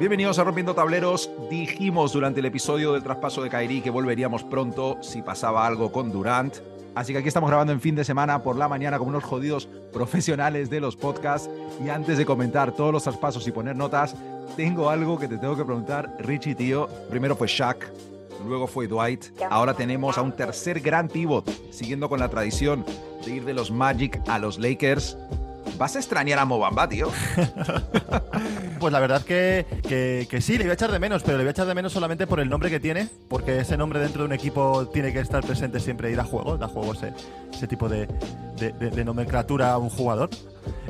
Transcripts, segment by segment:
Bienvenidos a Rompiendo Tableros. Dijimos durante el episodio del traspaso de Kairi que volveríamos pronto si pasaba algo con Durant. Así que aquí estamos grabando en fin de semana por la mañana como unos jodidos profesionales de los podcasts. Y antes de comentar todos los traspasos y poner notas, tengo algo que te tengo que preguntar, Richie, tío. Primero fue Shaq, luego fue Dwight. Ahora tenemos a un tercer gran pivot, siguiendo con la tradición de ir de los Magic a los Lakers. ¿Vas a extrañar a Mobamba, tío? pues la verdad que, que, sí, le voy a echar de menos, pero le voy a echar de menos solamente por el nombre que tiene, porque ese nombre dentro de un equipo tiene que estar presente siempre y da juego, da juego ese, ese tipo de, de, nomenclatura a un jugador.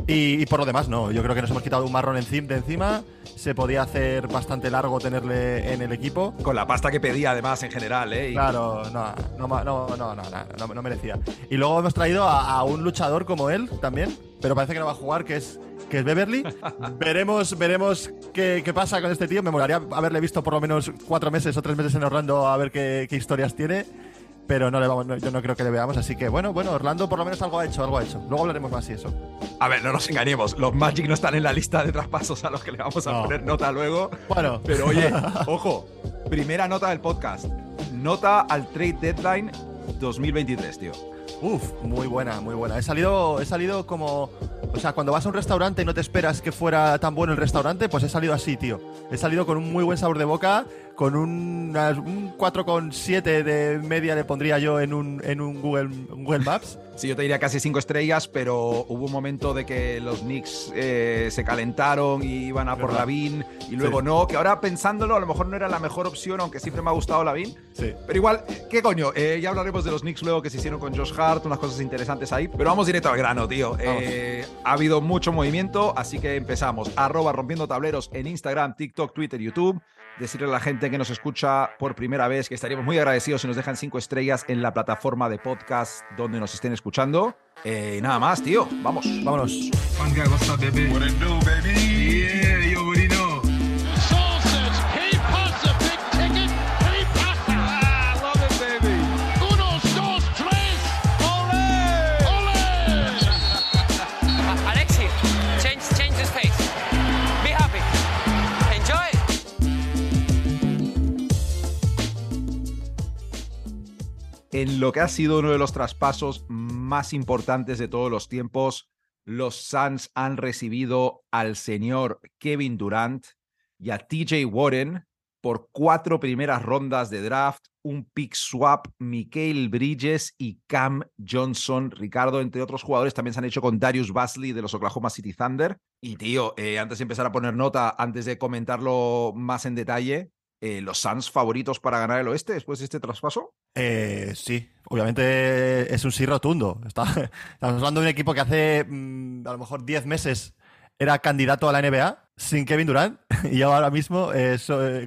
Y, por lo demás, no, yo creo que nos hemos quitado un marrón de encima, se podía hacer bastante largo tenerle en el equipo. Con la pasta que pedía además en general, ¿eh? Claro, no, no, no, no, no, no, merecía. Y luego hemos traído a un luchador como él también, pero parece que no va a jugar, que es, que es Beverly. veremos veremos qué, qué, pasa con este tío. Me molaría haberle visto por lo menos cuatro meses o tres meses en Orlando a ver qué, qué historias tiene. Pero no le vamos, yo no creo que le veamos, así que bueno, bueno, Orlando por lo menos algo ha hecho, algo ha hecho. Luego hablaremos más y eso. A ver, no nos engañemos, los Magic no están en la lista de traspasos a los que le vamos a poner nota luego. Bueno. Pero oye, ojo, primera nota del podcast. Nota al trade deadline 2023, tío. Uf, muy buena, muy buena. He salido, he salido como. O sea, cuando vas a un restaurante y no te esperas que fuera tan bueno el restaurante, pues he salido así, tío. He salido con un muy buen sabor de boca con un, un 4,7 de media le pondría yo en un, en un Google, Google Maps. Sí, yo te diría casi 5 estrellas, pero hubo un momento de que los Knicks eh, se calentaron y iban a por Lavin y luego no, que ahora pensándolo a lo mejor no era la mejor opción, aunque siempre me ha gustado Lavin. Sí. Pero igual, ¿qué coño? Eh, ya hablaremos de los Knicks luego que se hicieron con Josh Hart, unas cosas interesantes ahí, pero vamos directo al grano, tío. Eh, ha habido mucho movimiento, así que empezamos. Arroba rompiendo tableros en Instagram, TikTok, Twitter, YouTube decirle a la gente que nos escucha por primera vez que estaríamos muy agradecidos si nos dejan cinco estrellas en la plataforma de podcast donde nos estén escuchando. Eh, nada más, tío. Vamos. Vámonos. En lo que ha sido uno de los traspasos más importantes de todos los tiempos, los Suns han recibido al señor Kevin Durant y a TJ Warren por cuatro primeras rondas de draft, un pick swap, Mikael Bridges y Cam Johnson. Ricardo, entre otros jugadores, también se han hecho con Darius Basley de los Oklahoma City Thunder. Y tío, eh, antes de empezar a poner nota, antes de comentarlo más en detalle, eh, los Suns favoritos para ganar el oeste después de este traspaso? Eh, sí, obviamente es un sí rotundo. estamos hablando de un equipo que hace mm, a lo mejor 10 meses era candidato a la NBA sin Kevin Durant y ahora mismo eh,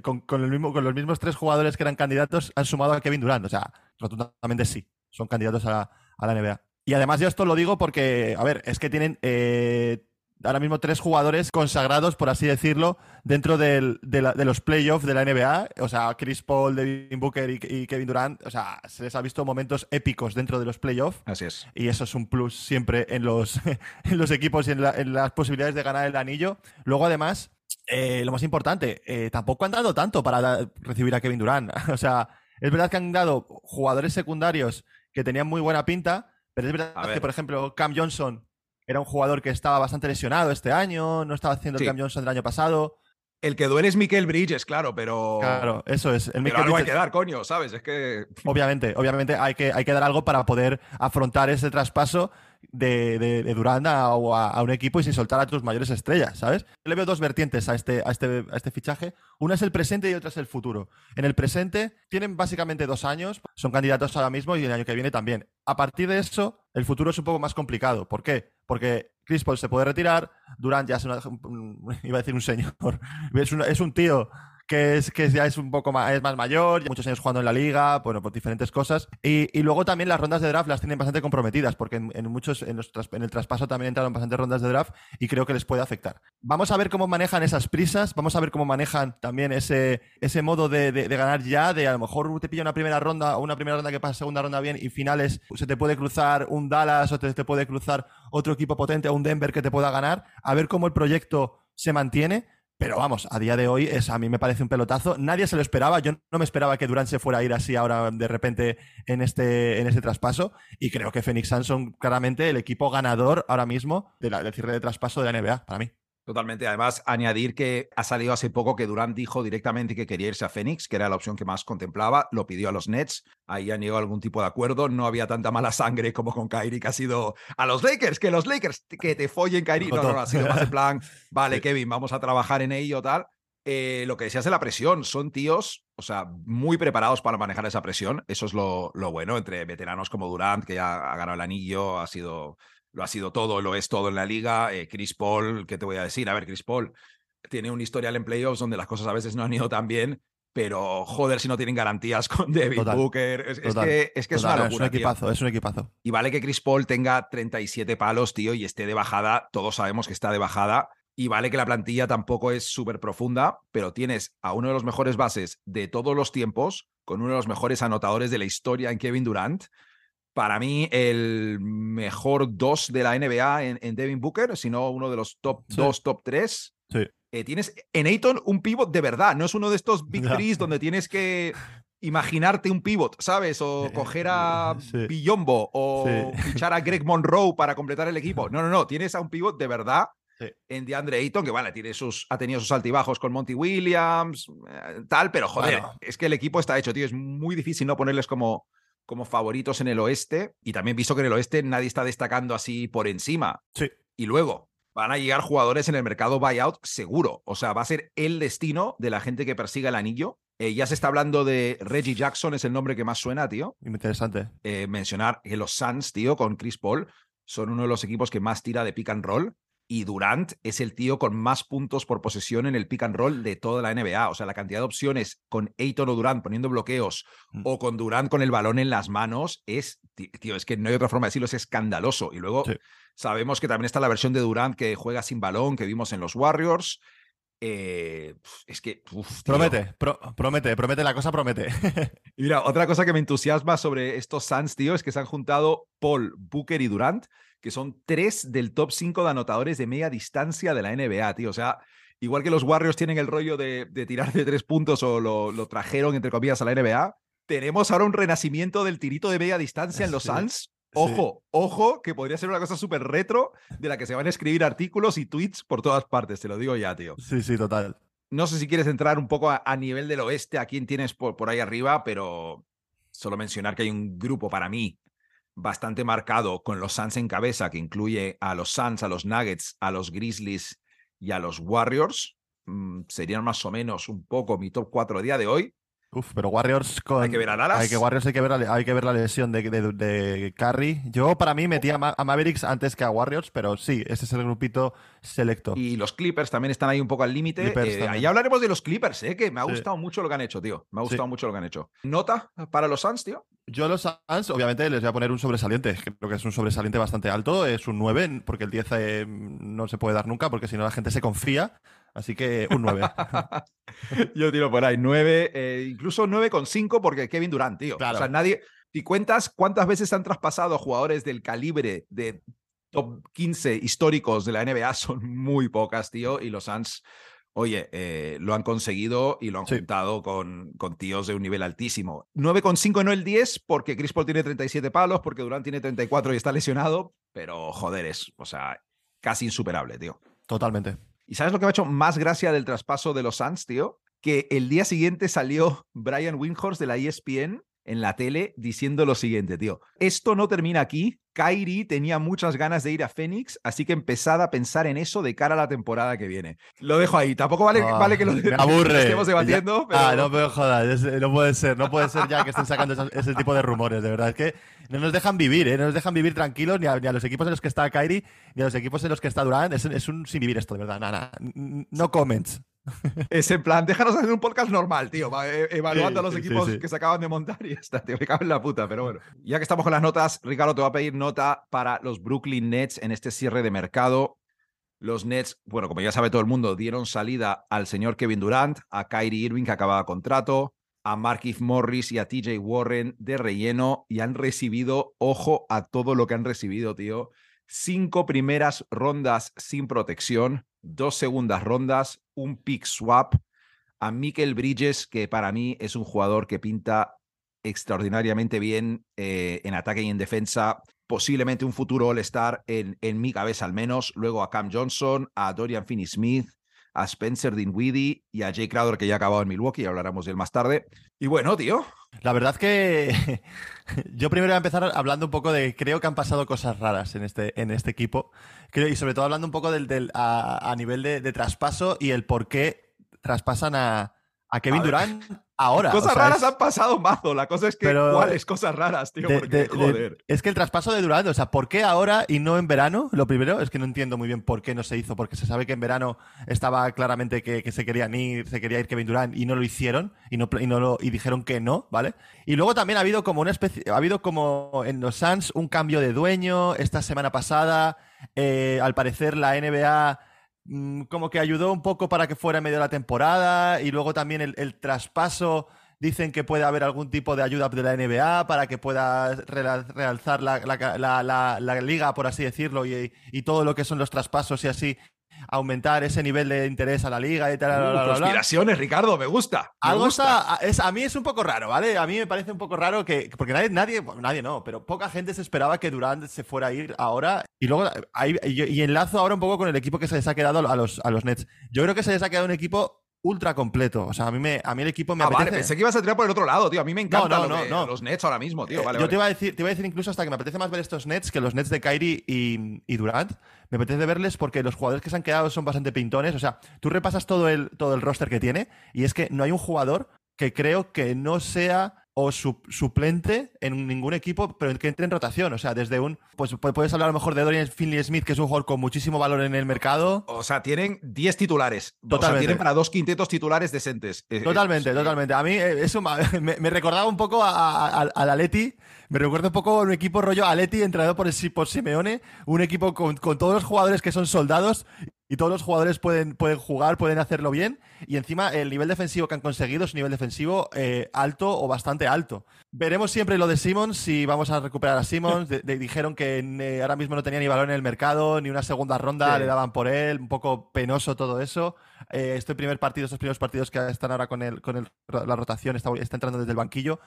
con, el mismo, con los mismos tres jugadores que eran candidatos han sumado a Kevin Durant. O sea, rotundamente sí, son candidatos a, la NBA. Y además yo esto lo digo porque, a ver, es que tienen ahora mismo tres jugadores consagrados, por así decirlo, dentro de, los playoffs de la NBA. O sea, Chris Paul, Devin Booker y, Kevin Durant. O sea, se les ha visto momentos épicos dentro de los playoffs. Así es. Y eso es un plus siempre en los, en los equipos y en, las posibilidades de ganar el anillo. Luego, además, eh, lo más importante, eh, tampoco han dado tanto para recibir a Kevin Durant. o sea, es verdad que han dado jugadores secundarios que tenían muy buena pinta, pero es verdad que, por ejemplo, Cam Johnson era un jugador que estaba bastante lesionado este año, no estaba haciendo el Cam Johnson del año pasado. El que duele es Mikel Bridges, claro, pero. Claro, eso es. El pero algo hay que dar, coño, ¿sabes? Es que. Obviamente, obviamente hay que, hay que dar algo para poder afrontar ese traspaso de, Durán a, un equipo y sin soltar a tus mayores estrellas, ¿sabes? Yo le veo dos vertientes a este, a, este, a este fichaje. Una es el presente y otra es el futuro. En el presente tienen básicamente dos años, son candidatos ahora mismo y el año que viene también. A partir de eso, el futuro es un poco más complicado. ¿Por qué? Porque Chris Paul se puede retirar, Durant ya es una, iba a decir un señor, es, es un tío que es que ya es un poco más, es más mayor, muchos años jugando en la liga, bueno, por diferentes cosas. Y, luego también las rondas de draft las tienen bastante comprometidas, porque en, muchos, en, en, el traspaso también entraron bastantes rondas de draft y creo que les puede afectar. Vamos a ver cómo manejan esas prisas, vamos a ver cómo manejan también ese, ese modo de, ganar ya, de a lo mejor te pilla una primera ronda o una primera ronda que pasa segunda ronda bien y finales se te puede cruzar un Dallas o te, te puede cruzar otro equipo potente o un Denver que te pueda ganar, a ver cómo el proyecto se mantiene Pero vamos, a día de hoy es, a mí me parece un pelotazo. Nadie se lo esperaba. Yo no me esperaba que Durant se fuera a ir así ahora de repente en este, en este traspaso. Y creo que Phoenix Suns son claramente el equipo ganador ahora mismo del cierre de traspaso de la NBA, para mí. Totalmente. Además, añadir que ha salido hace poco que Durant dijo directamente que quería irse a Phoenix, que era la opción que más contemplaba. Lo pidió a los Nets. Ahí han llegado a algún tipo de acuerdo. No había tanta mala sangre como con Kyrie, que ha sido a los Lakers, que los Lakers, que te follen Kyrie. No, no, no, ha sido más en plan, vale, Kevin, vamos a trabajar en ello, tal. Eh, lo que decías de la presión, son tíos, o sea, muy preparados para manejar esa presión. Eso es lo, lo bueno entre veteranos como Durant, que ya ha ganado el anillo, ha sido lo ha sido todo, lo es todo en la liga. Eh, Chris Paul, ¿qué te voy a decir? A ver, Chris Paul tiene un historial en playoffs donde las cosas a veces no han ido tan bien, pero joder si no tienen garantías con David Booker. Es, que, es, que es una locura. Es un equipazo, es un equipazo. Y vale que Chris Paul tenga 37 palos, tío, y esté de bajada. Todos sabemos que está de bajada. Y vale que la plantilla tampoco es súper profunda, pero tienes a uno de los mejores bases de todos los tiempos, con uno de los mejores anotadores de la historia en Kevin Durant para mí el mejor dos de la NBA en, Devin Booker, sino uno de los top dos, top tres. Sí. Eh, tienes en Ayton un pivot de verdad, no es uno de estos big threes donde tienes que imaginarte un pivot, ¿sabes? O coger a Billombo o fichar a Greg Monroe para completar el equipo. No, no, no, tienes a un pivot de verdad en DeAndre Ayton, que vale, tiene sus, ha tenido sus altibajos con Monty Williams, eh, tal, pero joder, es que el equipo está hecho, tío, es muy difícil no ponerles como como favoritos en el oeste y también visto que en el oeste nadie está destacando así por encima. Sí. Y luego van a llegar jugadores en el mercado buyout seguro. O sea, va a ser el destino de la gente que persiga el anillo. Eh, ya se está hablando de Reggie Jackson, es el nombre que más suena, tío. Interesante. Eh, mencionar que los Suns, tío, con Chris Paul, son uno de los equipos que más tira de pick and roll y Durant es el tío con más puntos por posesión en el pick and roll de toda la NBA. O sea, la cantidad de opciones con Ayton o Durant poniendo bloqueos mm. o con Durant con el balón en las manos es, tío, es que no hay otra forma de decirlo, es escandaloso. Y luego sabemos que también está la versión de Durant que juega sin balón, que vimos en los Warriors. Eh, es que. promete, promete, promete, la cosa promete. mira, otra cosa que me entusiasma sobre estos Suns, tío, es que se han juntado Paul, Booker y Durant que son tres del top cinco de anotadores de media distancia de la NBA, tío. O sea, igual que los Warriors tienen el rollo de, tirar de tres puntos o lo, trajeron, entre comillas, a la NBA, tenemos ahora un renacimiento del tirito de media distancia en los Suns. Ojo, ojo, que podría ser una cosa súper retro de la que se van a escribir artículos y tweets por todas partes, te lo digo ya, tío. Sí, sí, total. No sé si quieres entrar un poco a, nivel del oeste, a quién tienes por, por ahí arriba, pero solo mencionar que hay un grupo para mí bastante marcado con los Suns en cabeza, que incluye a los Suns, a los Nuggets, a los Grizzlies y a los Warriors. Mm, serían más o menos un poco mi top 4 a día de hoy. Uf, pero Warriors con... Hay que ver a Dallas. Hay que, Warriors hay que ver, hay que ver la lesión de, de, Curry. Yo para mí metía a Mavericks antes que a Warriors, pero sí, ese es el grupito selecto. Y los Clippers también están ahí un poco al límite. Eh, ahí hablaremos de los Clippers, eh, que me ha gustado mucho lo que han hecho, tío. Me ha gustado mucho lo que han hecho. ¿Nota para los Suns, tío? Yo a los Suns, obviamente, les voy a poner un sobresaliente. Creo que es un sobresaliente bastante alto. Es un 9, porque el 10 eh, no se puede dar nunca, porque si no la gente se confía. Así que un 9. Yo tiro por ahí 9, eh, incluso 9,5 porque Kevin Durant, tío. O sea, nadie. Si cuentas cuántas veces han traspasado jugadores del calibre de top 15 históricos de la NBA, son muy pocas, tío. Y los Suns, oye, eh, lo han conseguido y lo han juntado con, con tíos de un nivel altísimo. 9,5 no el 10 porque Chris Paul tiene 37 palos, porque Durant tiene 34 y está lesionado. Pero joder, es, o sea, casi insuperable, tío. Totalmente. ¿Y sabes lo que me ha hecho más gracia del traspaso de los Suns, tío? Que el día siguiente salió Brian Windhorst de la ESPN en la tele diciendo lo siguiente, tío. Esto no termina aquí. Kyrie tenía muchas ganas de ir a Phoenix, así que empezad a pensar en eso de cara a la temporada que viene. Lo dejo ahí. Tampoco vale, ah, vale que lo, estemos debatiendo. Ah, no, pero jodas, no puede ser. No puede ser ya que estén sacando ese, tipo de rumores, de verdad. Es que no nos dejan vivir, ¿eh? No nos dejan vivir tranquilos ni a, los equipos en los que está Kyrie, ni a los equipos en los que está Durant. Es, un sin vivir esto, de verdad. Nada, no comments. Es en plan, déjanos hacer un podcast normal, tío, e, evaluando a los equipos que se acaban de montar y está, tío, me cago en la puta, pero bueno. Ya que estamos con las notas, Ricardo, te va a pedir nota para los Brooklyn Nets en este cierre de mercado. Los Nets, bueno, como ya sabe todo el mundo, dieron salida al señor Kevin Durant, a Kyrie Irving, que acababa contrato, a Markif Morris y a TJ Warren de relleno y han recibido, ojo a todo lo que han recibido, tío. Cinco primeras rondas sin protección, dos segundas rondas, un pick swap a Mikel Bridges, que para mí es un jugador que pinta extraordinariamente bien eh, en ataque y en defensa. Posiblemente un futuro All-Star en, en mi cabeza al menos. Luego a Cam Johnson, a Dorian Finney-Smith, a Spencer Dinwiddie y a Jay Crowder, que ya ha acabado en Milwaukee, hablaremos de él más tarde. Y bueno, tío. La verdad que yo primero voy a empezar hablando un poco de, creo que han pasado cosas raras en este, en este equipo, creo, y sobre todo hablando un poco del, del a, nivel de, de, traspaso y el por qué traspasan a, a Kevin Durant ahora. Cosas raras han pasado mazo. La cosa es que, ¿cuáles cosas raras, tío? Porque, joder. es que el traspaso de Durant, o sea, ¿por qué ahora y no en verano? Lo primero es que no entiendo muy bien por qué no se hizo, porque se sabe que en verano estaba claramente que, se querían ir, se quería ir Kevin Durant y no lo hicieron y no, y no lo, y dijeron que no, ¿vale? Y luego también ha habido como una especie, ha habido como en los Suns un cambio de dueño esta semana pasada. Eh, al parecer la NBA como que ayudó un poco para que fuera en medio de la temporada y luego también el, traspaso dicen que puede haber algún tipo de ayuda de la NBA para que pueda realzar la, liga, por así decirlo, y, todo lo que son los traspasos y así aumentar ese nivel de interés a la liga y tal. Uh, conspiraciones, Ricardo, me gusta. Algo es, a mí es un poco raro, ¿vale? A mí me parece un poco raro que. Porque nadie, nadie, nadie no, pero poca gente se esperaba que Durant se fuera a ir ahora. Y luego, y, enlazo ahora un poco con el equipo que se les ha quedado a los, a los Nets. Yo creo que se les ha quedado un equipo ultra completo. O sea, a mí, me, a mí el equipo me ah, apetece. Vale, pensé que ibas a tirar por el otro lado, tío. A mí me encantan los Nets ahora mismo, tío. Yo Te, iba a decir, te iba a decir incluso hasta que me apetece más ver estos Nets que los Nets de Kyrie y, y, Durant. Me apetece verles porque los jugadores que se han quedado son bastante pintones. O sea, tú repasas todo el, todo el roster que tiene y es que no hay un jugador que creo que no sea o suplente en ningún equipo, pero que entre en rotación. O sea, desde un. Pues puedes hablar a lo mejor de Dorian Finley Smith, que es un jugador con muchísimo valor en el mercado. O sea, tienen 10 titulares. Totalmente. O sea, tienen para dos quintetos titulares decentes. Eh, eh, totalmente, totalmente. A mí eh, eso me, recordaba un poco al Atleti. Me recuerda un poco a un equipo rollo Aleti entrenado por, por Simeone, un equipo con, con todos los jugadores que son soldados y todos los jugadores pueden, pueden jugar, pueden hacerlo bien. Y encima el nivel defensivo que han conseguido es un nivel defensivo eh, alto o bastante alto. Veremos siempre lo de Simmons, si vamos a recuperar a Simmons. dijeron que eh, ahora mismo no tenía ni valor en el mercado, ni una segunda ronda le daban por él. Un poco penoso todo eso. Eh, este primer partido, estos primeros partidos que están ahora con, el, con la rotación, está, está entrando desde el banquillo.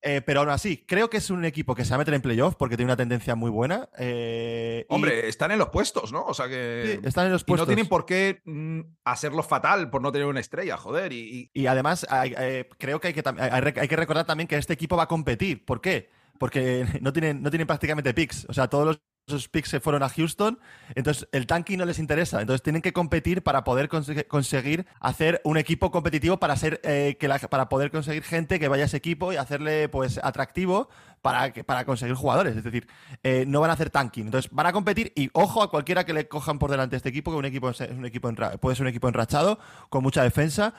Eh, pero aún así, creo que es un equipo que se va a meter en playoff porque tiene una tendencia muy buena. Eh, Hombre, están en los puestos, ¿no? O sea que. están en los puestos. Y no tienen por qué mm, hacerlo fatal por no tener una estrella, joder. Y, y además, eh, creo que hay que, hay que recordar también que este equipo va a competir. ¿Por qué? Porque no tienen, no tienen prácticamente picks. O sea, todos los esos picks se fueron a Houston, entonces el tanking no les interesa, entonces tienen que competir para poder conseguir hacer un equipo competitivo para ser eh, que para poder conseguir gente que vaya a ese equipo y hacerle pues atractivo para, para conseguir jugadores, es decir, eh, no van a hacer tanking, entonces van a competir y ojo a cualquiera que le cojan por delante este equipo, que un equipo es un equipo puede ser un equipo enrachado con mucha defensa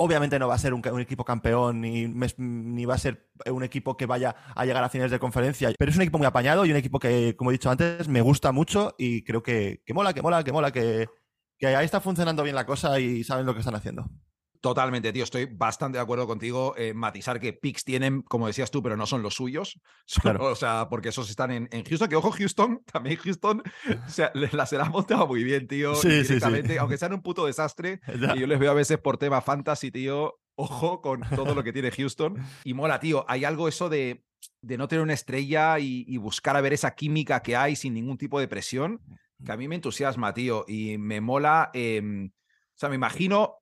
Obviamente no va a ser un, equipo campeón ni, va a ser un equipo que vaya a llegar a finales de conferencia, pero es un equipo muy apañado y un equipo que, como he dicho antes, me gusta mucho y creo que, que mola, que mola, que mola, que, que ahí está funcionando bien la cosa y saben lo que están haciendo. Totalmente, tío. Estoy bastante de acuerdo contigo. en matizar que picks tienen, como decías tú, pero no son los suyos. O sea, porque esos están en, Houston. Que ojo, Houston, también Houston, o sea, la se la ha montado muy bien, tío. Sí, sí, sí. Aunque sean un puto desastre. y yo les veo a veces por tema fantasy, tío. Ojo con todo lo que tiene Houston. Y mola, tío. Hay algo eso de, de no tener una estrella y, buscar a ver esa química que hay sin ningún tipo de presión, que a mí me entusiasma, tío. Y me mola. Em, o sea, me imagino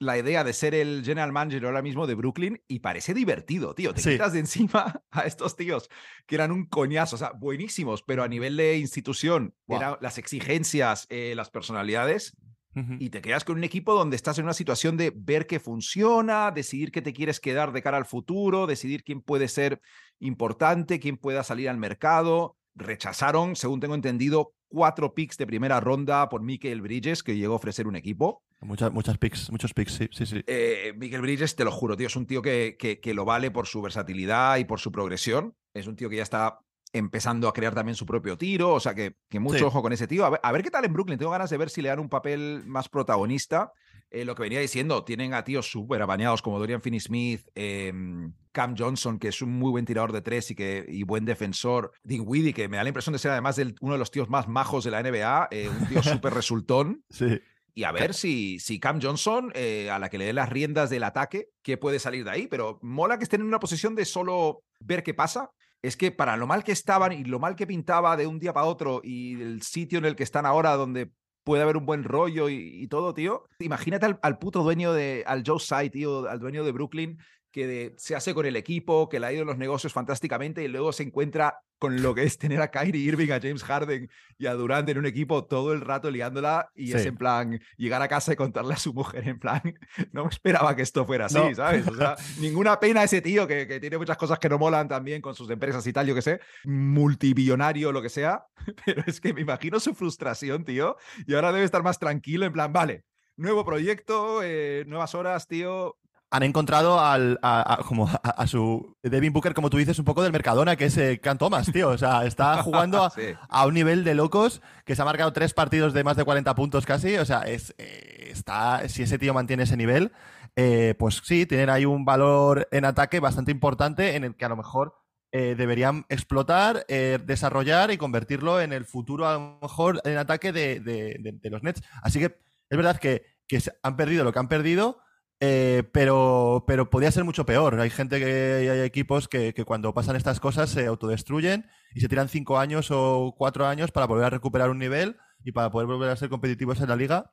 la idea de ser el general manager ahora mismo de Brooklyn y parece divertido, tío. Te quitas de encima a estos tíos que eran un coñazo, o sea, buenísimos, pero a nivel de institución, las exigencias, eh, las personalidades, y te quedas con un equipo donde estás en una situación de ver qué funciona, decidir qué te quieres quedar de cara al futuro, decidir quién puede ser importante, quién pueda salir al mercado. Rechazaron, según tengo entendido, cuatro picks de primera ronda por Michael Bridges, que llegó a ofrecer un equipo. Muchas, muchas picks, muchos picks, sí, sí, sí. Eh, Miguel Bridges, te lo juro, tío, es un tío que, que, lo vale por su versatilidad y por su progresión. Es un tío que ya está empezando a crear también su propio tiro, o sea que, que mucho ojo con ese tío. A ver, a ver, qué tal en Brooklyn, tengo ganas de ver si le dan un papel más protagonista eh, lo que venía diciendo, tienen a tíos súper apañados como Dorian Finney-Smith, em, Cam Johnson, que es un muy buen tirador de tres y, que, y buen defensor, Dinwiddie, que me da la impresión de ser además uno de los tíos más majos de la NBA, eh, un tío súper resultón. Sí. Y a ver si, si Cam Johnson, eh, a la que le dé las riendas del ataque, que puede salir de ahí. Pero mola que estén en una posición de solo ver qué pasa. Es que para lo mal que estaban y lo mal que pintaba de un día para otro y el sitio en el que están ahora donde puede haber un buen rollo y, todo, tío. Imagínate al, puto dueño de, al Joe Side, tío, al dueño de Brooklyn, que se hace con el equipo, que le ha ido en los negocios fantásticamente y luego se encuentra con lo que es tener a Kyrie Irving, a James Harden y a Durant en un equipo todo el rato liándola y es en plan llegar a casa y contarle a su mujer en plan, no esperaba que esto fuera así, ¿sabes? O sea, ninguna pena ese tío que, que, tiene muchas cosas que no molan también con sus empresas y tal, yo que sé, multibillonario, lo que sea, pero es que me imagino su frustración, tío, y ahora debe estar más tranquilo en plan, vale, nuevo proyecto, eh, nuevas horas, tío, han encontrado al, a, como a, su Devin Booker, como tú dices, un poco del Mercadona, que es eh, Can Thomas, tío. O sea, está jugando a, un nivel de locos que se ha marcado tres partidos de más de 40 puntos casi. O sea, es, eh, está, si ese tío mantiene ese nivel, eh, pues sí, tienen ahí un valor en ataque bastante importante en el que a lo mejor deberían explotar, desarrollar y convertirlo en el futuro, a lo mejor, en ataque de, de los Nets. Así que es verdad que, que han perdido lo que han perdido eh, pero, pero podría ser mucho peor. Hay gente que hay equipos que, cuando pasan estas cosas se autodestruyen y se tiran cinco años o cuatro años para volver a recuperar un nivel y para poder volver a ser competitivos en la liga.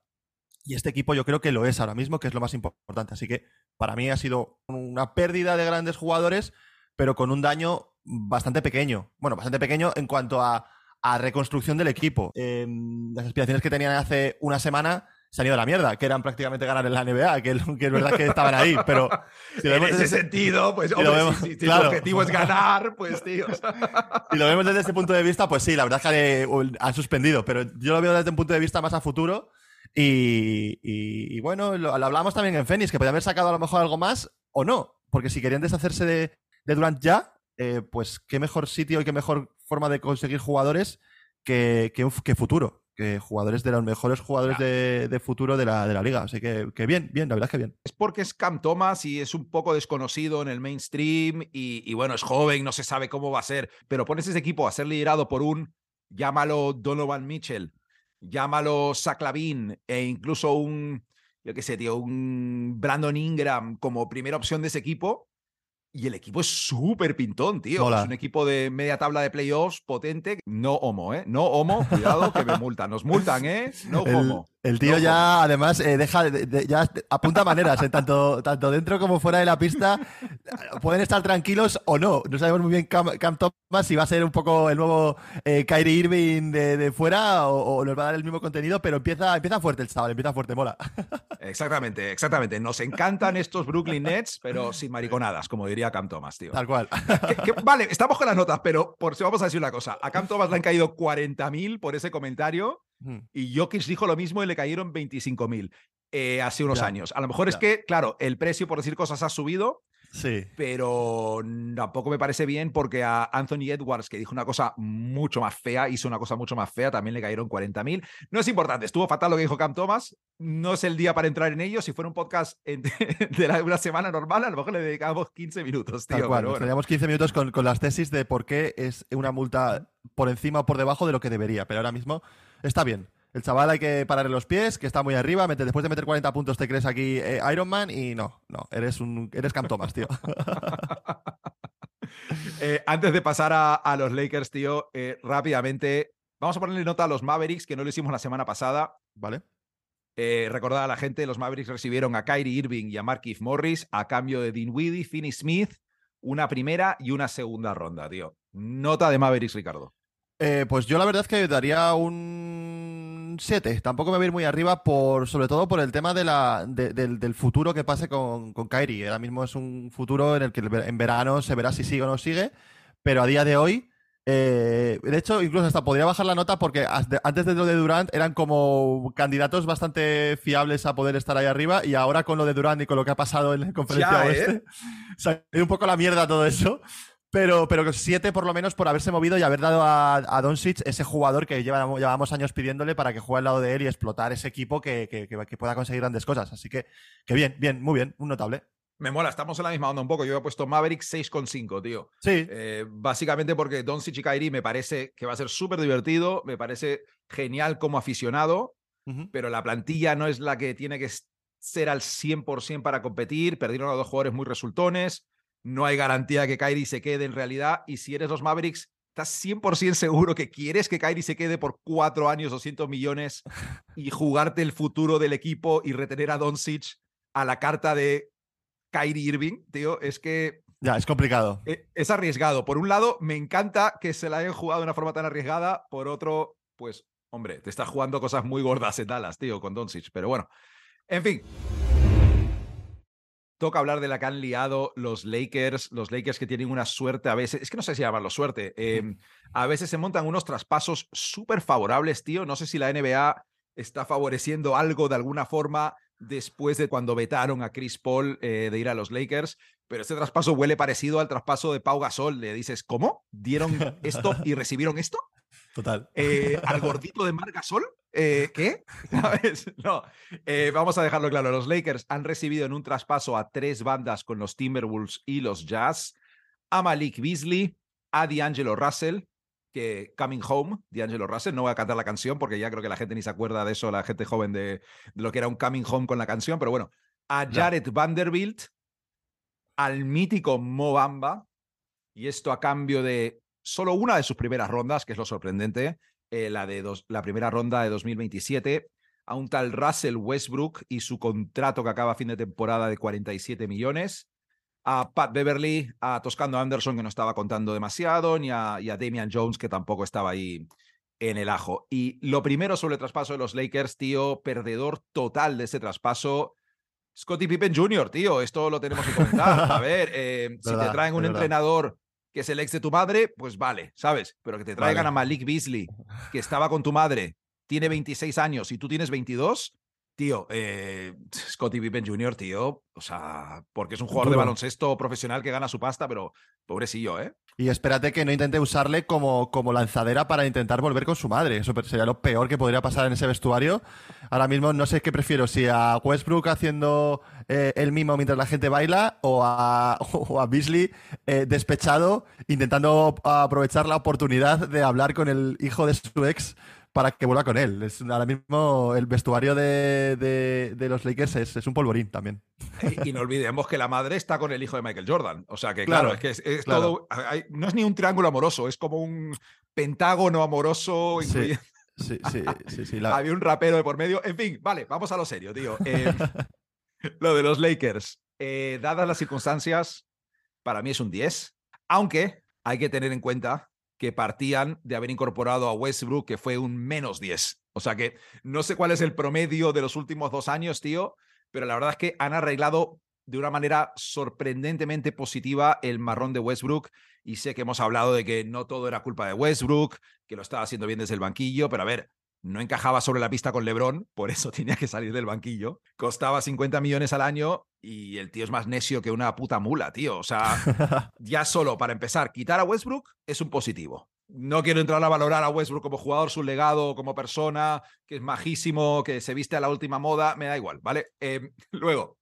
Y este equipo yo creo que lo es ahora mismo, que es lo más importante. Así que para mí ha sido una pérdida de grandes jugadores, pero con un daño bastante pequeño. Bueno, bastante pequeño en cuanto a, reconstrucción del equipo. Em, las aspiraciones que tenían hace una semana se han ido a la mierda, que eran prácticamente ganar en la NBA, que, es verdad que estaban ahí, pero... en ese sentido, pues, si, el objetivo es ganar, pues, tío... Si lo vemos desde ese punto de vista, pues sí, la verdad es que han suspendido, pero yo lo veo desde un punto de vista más a futuro y, bueno, lo, hablamos también en Phoenix, que podía haber sacado a lo mejor algo más o no, porque si querían deshacerse de, Durant ya, eh, pues qué mejor sitio y qué mejor forma de conseguir jugadores que, que futuro que jugadores de los mejores jugadores de, futuro de la, de la, liga. Así que, bien, bien, la verdad es que bien. Es porque es Cam Thomas y es un poco desconocido en el mainstream y, bueno, es joven, no se sabe cómo va a ser, pero pones ese equipo a ser liderado por un, llámalo Donovan Mitchell, llámalo Zach Lavin e incluso un, yo qué sé, tío, un Brandon Ingram como primera opción de ese equipo y el equipo es súper pintón, tío. Es un equipo de media tabla de playoffs potente. No homo, ¿eh? No homo, cuidado que me multan. Nos multan, ¿eh? No homo. El tío ya, además, eh, deja, ya apunta maneras, ¿eh? tanto, tanto dentro como fuera de la pista. Pueden estar tranquilos o no. No sabemos muy bien Cam, Thomas si va a ser un poco el nuevo eh, Kyrie Irving de, fuera o, nos va a dar el mismo contenido, pero empieza, empieza fuerte el chaval, empieza fuerte, mola. Exactamente, exactamente. Nos encantan estos Brooklyn Nets, pero sin mariconadas, como diría Cam Thomas, tío. Tal cual. vale, estamos con las notas, pero por si vamos a decir una cosa. A Cam Thomas le han caído 40.000 por ese comentario y Jokic dijo lo mismo y le cayeron 25.000 eh, hace unos años. A lo mejor es que, claro, el precio por decir cosas ha subido, Sí. Pero tampoco me parece bien porque a Anthony Edwards, que dijo una cosa mucho más fea, hizo una cosa mucho más fea, también le cayeron 40.000. No es importante, estuvo fatal lo que dijo Cam Thomas. No es el día para entrar en ello. Si fuera un podcast de una semana normal, a lo mejor le dedicamos 15 minutos, tío. Tal 15 minutos con, con las tesis de por qué es una multa por encima o por debajo de lo que debería. Pero ahora mismo está bien. El chaval hay que pararle los pies, que está muy arriba. Después de meter 40 puntos te crees aquí eh, Iron Man y no, no, eres un eres Cam Thomas, tío. Eh, antes de pasar a, los Lakers, tío, eh, rápidamente, vamos a ponerle nota a los Mavericks, que no lo hicimos la semana pasada. Vale. recordad a la gente, los Mavericks recibieron a Kyrie Irving y a Markif Morris a cambio de Dinwiddie, Finney Smith, una primera y una segunda ronda, tío. Nota de Mavericks, Ricardo. pues yo la verdad es que daría un 7. Tampoco me voy a ir muy arriba, por, sobre todo por el tema de la, del, futuro que pase con, con Kairi. Ahora mismo es un futuro en el que en verano se verá si sigue o no sigue, pero a día de hoy, eh, de hecho, incluso hasta podría bajar la nota porque antes de lo de Durant eran como candidatos bastante fiables a poder estar ahí arriba y ahora con lo de Durant y con lo que ha pasado en la conferencia oeste, ¿eh? un poco la mierda todo eso. Pero, pero siete por lo menos por haberse movido y haber dado a, a Doncic ese jugador que llevamos, llevamos años pidiéndole para que juegue al lado de él y explotar ese equipo que, que, pueda conseguir grandes cosas. Así que, que bien, bien, muy bien, un notable. Me mola, estamos en la misma onda un poco. Yo he puesto Maverick 6,5, tío. Sí. Eh, básicamente porque Doncic y Kyrie me parece que va a ser súper divertido, me parece genial como aficionado, pero la plantilla no es la que tiene que ser al 100% para competir. Perdieron a dos jugadores muy resultones no hay garantía de que Kyrie se quede en realidad. Y si eres los Mavericks, ¿estás 100% seguro que quieres que Kyrie se quede por cuatro años, 200 millones y jugarte el futuro del equipo y retener a Doncic a la carta de Kyrie Irving? Tío, es que... Ya, es complicado. E, es arriesgado. Por un lado, me encanta que se la hayan jugado de una forma tan arriesgada. Por otro, pues, hombre, te estás jugando cosas muy gordas en Dallas, tío, con Doncic. Pero bueno, en fin toca hablar de la que han liado los Lakers, los Lakers que tienen una suerte a veces, es que no sé si llamarlo suerte, em, a veces se montan unos traspasos súper favorables, tío, no sé si la NBA está favoreciendo algo de alguna forma después de cuando vetaron a Chris Paul eh, de ir a los Lakers, pero este traspaso huele parecido al traspaso de Pau Gasol, le dices, ¿cómo? ¿Dieron esto y recibieron esto? Total. Eh, al gordito de Marc Gasol, eh, ¿Qué? No, eh, vamos a dejarlo claro. Los Lakers han recibido en un traspaso a tres bandas con los Timberwolves y los Jazz, a Malik Beasley, a D'Angelo Russell, que Coming Home, D'Angelo Russell, no voy a cantar la canción porque ya creo que la gente ni se acuerda de eso, la gente joven de, lo que era un Coming Home con la canción, pero bueno, a Jared Vanderbilt, al mítico Mobamba, y esto a cambio de solo una de sus primeras rondas, que es lo sorprendente, eh, la, de la primera ronda de 2027, a un tal Russell Westbrook y su contrato que acaba a fin de temporada de 47 millones, a Pat Beverly, a Toscano Anderson, que no estaba contando demasiado, ni a, y a Damian Jones, que tampoco estaba ahí en el ajo. Y lo primero sobre el traspaso de los Lakers, tío, perdedor total de ese traspaso. Scottie Pippen Jr., tío, esto lo tenemos que comentar. A ver, eh, si te traen un entrenador que es el ex de tu madre, pues vale, ¿sabes? Pero que te traigan a Malik Beasley, que estaba con tu madre, tiene 26 años y tú tienes 22, tío, eh, Scottie Pippen Jr., tío, o sea, porque es un jugador de baloncesto profesional que gana su pasta, pero pobrecillo, ¿eh? Y espérate que no intente usarle como, como lanzadera para intentar volver con su madre. Eso sería lo peor que podría pasar en ese vestuario. Ahora mismo no sé qué prefiero, si a Westbrook haciendo eh, el mimo mientras la gente baila o a, a Beasley eh, despechado intentando aprovechar la oportunidad de hablar con el hijo de su ex para que vuelva con él. Es, ahora mismo el vestuario de, los Lakers es, un polvorín también. Y, no olvidemos que la madre está con el hijo de Michael Jordan. O sea que, claro, es que es, todo. no es ni un triángulo amoroso, es como un pentágono amoroso. Sí. Sí, sí, sí, Había un rapero de por medio. En fin, vale, vamos a lo serio, tío. Eh, lo de los Lakers. Eh, dadas las circunstancias, para mí es un 10. Aunque hay que tener en cuenta que partían de haber incorporado a Westbrook, que fue un menos 10. O sea que no sé cuál es el promedio de los últimos dos años, tío, pero la verdad es que han arreglado de una manera sorprendentemente positiva el marrón de Westbrook. Y sé que hemos hablado de que no todo era culpa de Westbrook, que lo estaba haciendo bien desde el banquillo, pero a ver, no encajaba sobre la pista con LeBron, por eso tenía que salir del banquillo. Costaba 50 millones al año y el tío es más necio que una puta mula, tío. O sea, ya solo para empezar, quitar a Westbrook es un positivo. No quiero entrar a valorar a Westbrook como jugador, su legado, como persona, que es majísimo, que se viste a la última moda, me da igual, ¿vale? Em, luego,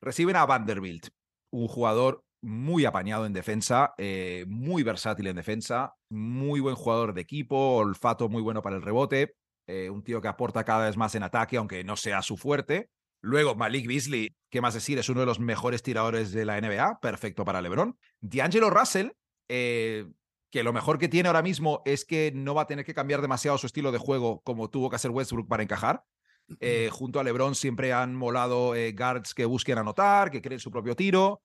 reciben a Vanderbilt, un jugador muy apañado en defensa, eh, muy versátil en defensa, muy buen jugador de equipo, olfato muy bueno para el rebote, eh, un tío que aporta cada vez más en ataque, aunque no sea su fuerte. Luego, Malik Beasley, ¿qué más decir? Es uno de los mejores tiradores de la NBA, perfecto para LeBron. D'Angelo Russell, eh, que lo mejor que tiene ahora mismo es que no va a tener que cambiar demasiado su estilo de juego como tuvo que hacer Westbrook para encajar. Eh, junto a LeBron siempre han molado guards que busquen anotar, que creen su propio tiro,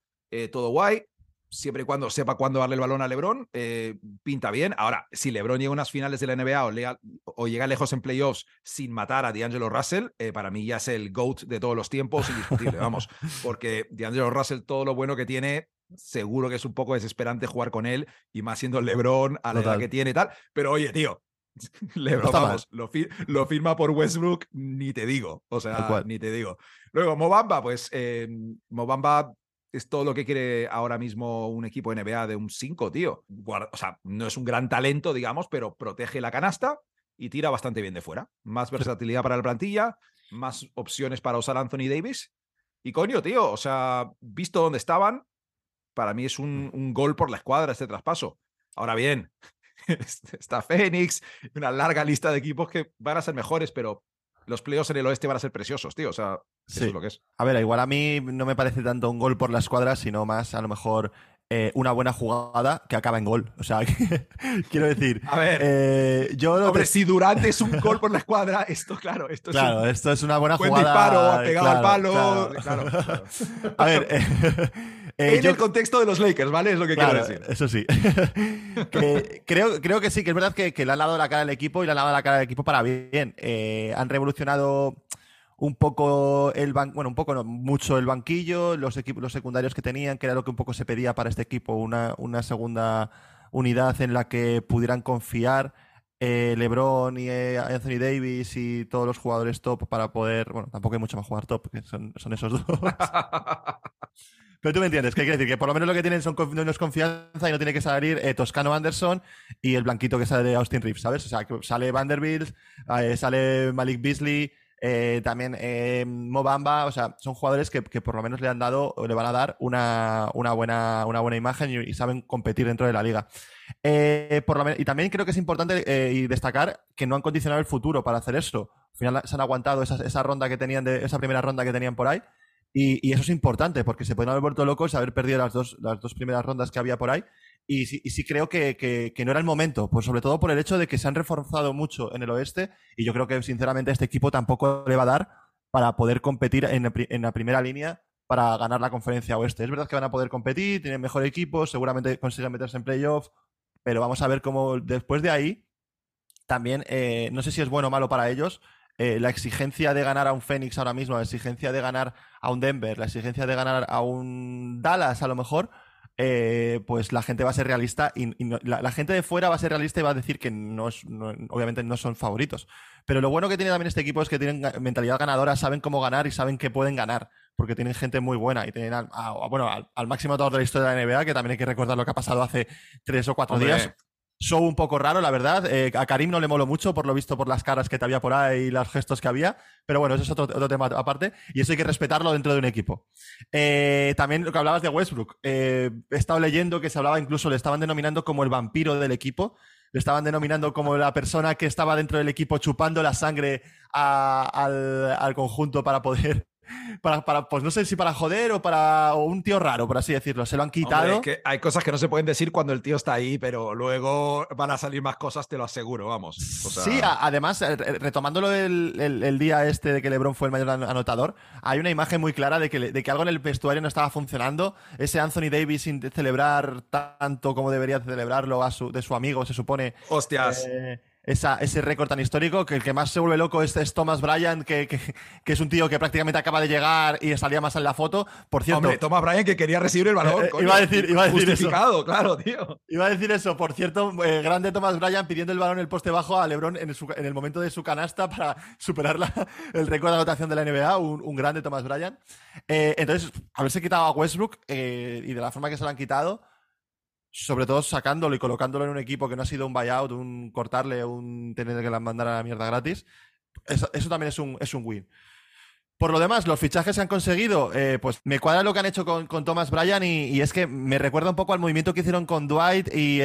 todo guay siempre y cuando sepa cuándo darle el balón a LeBron, eh, pinta bien. Ahora, si LeBron llega a unas finales de la NBA o, llega lejos en playoffs sin matar a D'Angelo Russell, eh, para mí ya es el GOAT de todos los tiempos, indiscutible, vamos. Porque D'Angelo Russell, todo lo bueno que tiene, seguro que es un poco desesperante jugar con él, y más siendo LeBron a la edad que tiene y tal. Pero oye, tío, LeBron, vamos, lo, lo, firma por Westbrook, ni te digo. O sea, ni te digo. Luego, Mobamba, pues eh, Mobamba es todo lo que quiere ahora mismo un equipo NBA de un 5, tío. o sea, no es un gran talento, digamos, pero protege la canasta y tira bastante bien de fuera. Más versatilidad para la plantilla, más opciones para usar Anthony Davis. Y coño, tío, o sea, visto dónde estaban, para mí es un, un gol por la escuadra este traspaso. Ahora bien, está Phoenix, una larga lista de equipos que van a ser mejores, pero los playoffs en el oeste van a ser preciosos, tío. O sea, eso es lo que es. A ver, igual a mí no me parece tanto un gol por la escuadra, sino más a lo mejor eh, una buena jugada que acaba en gol. O sea, quiero decir. A ver. Eh, yo Hombre, si Durante es un gol por la escuadra, esto, claro, esto claro, es. esto es una buena buen jugada. disparo, ha pegado al palo. Claro. A ver. Eh, en el contexto de los Lakers, ¿vale? Es lo que quiero decir. Eso sí. creo, creo que sí, que es verdad que, le han dado la cara al equipo y le han dado la cara al equipo para bien. han revolucionado un poco el ban bueno, un poco no, mucho el banquillo, los equipos, los secundarios que tenían, que era lo que un poco se pedía para este equipo, una, una segunda unidad en la que pudieran confiar eh, LeBron y eh, Anthony Davis y todos los jugadores top para poder, bueno, tampoco hay mucho más jugar top, porque son, son esos dos. Pero tú me entiendes, ¿qué quiere decir? Que por lo menos lo que tienen son no confianza y no tiene que salir eh, Toscano Anderson y el blanquito que sale de Austin Reeves, ¿sabes? O sea, que sale Vanderbilt, sale Malik Beasley, eh, también eh, Mobamba, o sea, son jugadores que, por lo menos le han dado o le van a dar una, buena, una buena imagen y, saben competir dentro de la liga. Eh, y también creo que es importante y destacar que no han condicionado el futuro para hacer esto. Al final se han aguantado esa, ronda que tenían de, esa primera ronda que tenían por ahí. Y, eso es importante porque se pueden haber vuelto locos haber perdido las dos, las dos primeras rondas que había por ahí y sí, creo que, no era el momento, pues sobre todo por el hecho de que se han reforzado mucho en el oeste y yo creo que sinceramente este equipo tampoco le va a dar para poder competir en, la primera línea para ganar la conferencia oeste. Es verdad que van a poder competir, tienen mejor equipo, seguramente consiguen meterse en playoff, pero vamos a ver cómo después de ahí también, eh, no sé si es bueno o malo para ellos, eh, la exigencia de ganar a un Phoenix ahora mismo, la exigencia de ganar a un Denver, la exigencia de ganar a un Dallas a lo mejor, eh, pues la gente va a ser realista y, la, gente de fuera va a ser realista y va a decir que no, obviamente no son favoritos. Pero lo bueno que tiene también este equipo es que tienen mentalidad ganadora, saben cómo ganar y saben que pueden ganar, porque tienen gente muy buena y tienen al, bueno, al, máximo de la historia de la NBA, que también hay que recordar lo que ha pasado hace tres o cuatro días show un poco raro, la verdad. Eh, a Karim no le moló mucho, por lo visto, por las caras que te había por ahí y los gestos que había. Pero bueno, eso es otro, tema aparte. Y eso hay que respetarlo dentro de un equipo. Eh, también lo que hablabas de Westbrook. Eh, he estado leyendo que se hablaba incluso, le estaban denominando como el vampiro del equipo. Le estaban denominando como la persona que estaba dentro del equipo chupando la sangre al, al conjunto para poder para, para, pues no sé si para joder o para un tío raro, por así decirlo. Se lo han quitado. que hay cosas que no se pueden decir cuando el tío está ahí, pero luego van a salir más cosas, te lo aseguro, vamos. Sí, además, eh, retomándolo el, el, día este de que LeBron fue el mayor anotador, hay una imagen muy clara de que, de que algo en el vestuario no estaba funcionando. Ese Anthony Davis sin celebrar tanto como debería celebrarlo a su, de su amigo, se supone. Hostias. Eh, ese récord tan histórico, que el que más se vuelve loco es, Thomas Bryan, que, es un tío que prácticamente acaba de llegar y salía más en la foto. Por cierto. Hombre, Thomas Bryan que quería recibir el balón. Eh, iba a decir, iba a decir justificado, claro, tío. Iba a decir eso. Por cierto, eh, grande Thomas Bryan pidiendo el balón en el poste bajo a LeBron en, el momento de su canasta para superar el récord de anotación de la NBA. Un, grande Thomas Bryan. Eh, entonces, haberse quitado a Westbrook y de la forma que se lo han quitado sobre todo sacándolo y colocándolo en un equipo que no ha sido un buyout, un cortarle, un tener que mandar a la mierda gratis, eso, también es un, es un win. Por lo demás, los fichajes se han conseguido, eh, pues me cuadra lo que han hecho con, Thomas Bryan y, es que me recuerda un poco al movimiento que hicieron con Dwight y,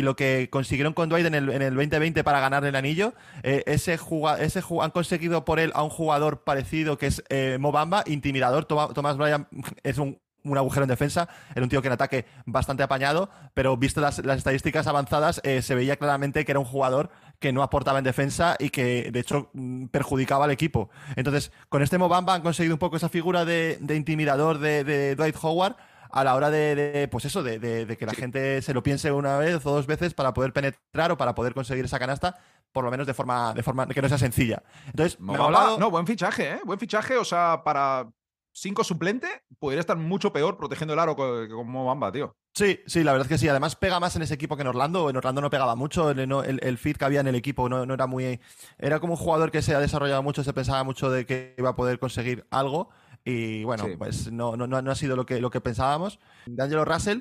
lo que consiguieron con Dwight en el, en el 2020 para ganar el anillo. Eh, ese, ese han conseguido por él a un jugador parecido que es eh, Mobamba, intimidador. Thomas Bryan es un un agujero en defensa, era un tío que en ataque bastante apañado, pero visto las, estadísticas avanzadas, eh, se veía claramente que era un jugador que no aportaba en defensa y que de hecho mm, perjudicaba al equipo. Entonces, con este Mobamba han conseguido un poco esa figura de, intimidador de, Dwight Howard a la hora de, pues eso, de, que la gente se lo piense una vez o dos veces para poder penetrar o para poder conseguir esa canasta, por lo menos de forma, de forma que no sea sencilla. Entonces, no, buen fichaje, ¿eh? Buen fichaje, o sea, para, cinco suplente, podría estar mucho peor protegiendo el aro que como Bamba, tío. Sí, sí, la verdad es que sí. Además, pega más en ese equipo que en Orlando. En Orlando no pegaba mucho. El, el, fit que había en el equipo no, era muy. Era como un jugador que se ha desarrollado mucho, se pensaba mucho de que iba a poder conseguir algo. Y bueno, pues no, no, no, ha sido lo que, lo que pensábamos. D'Angelo Russell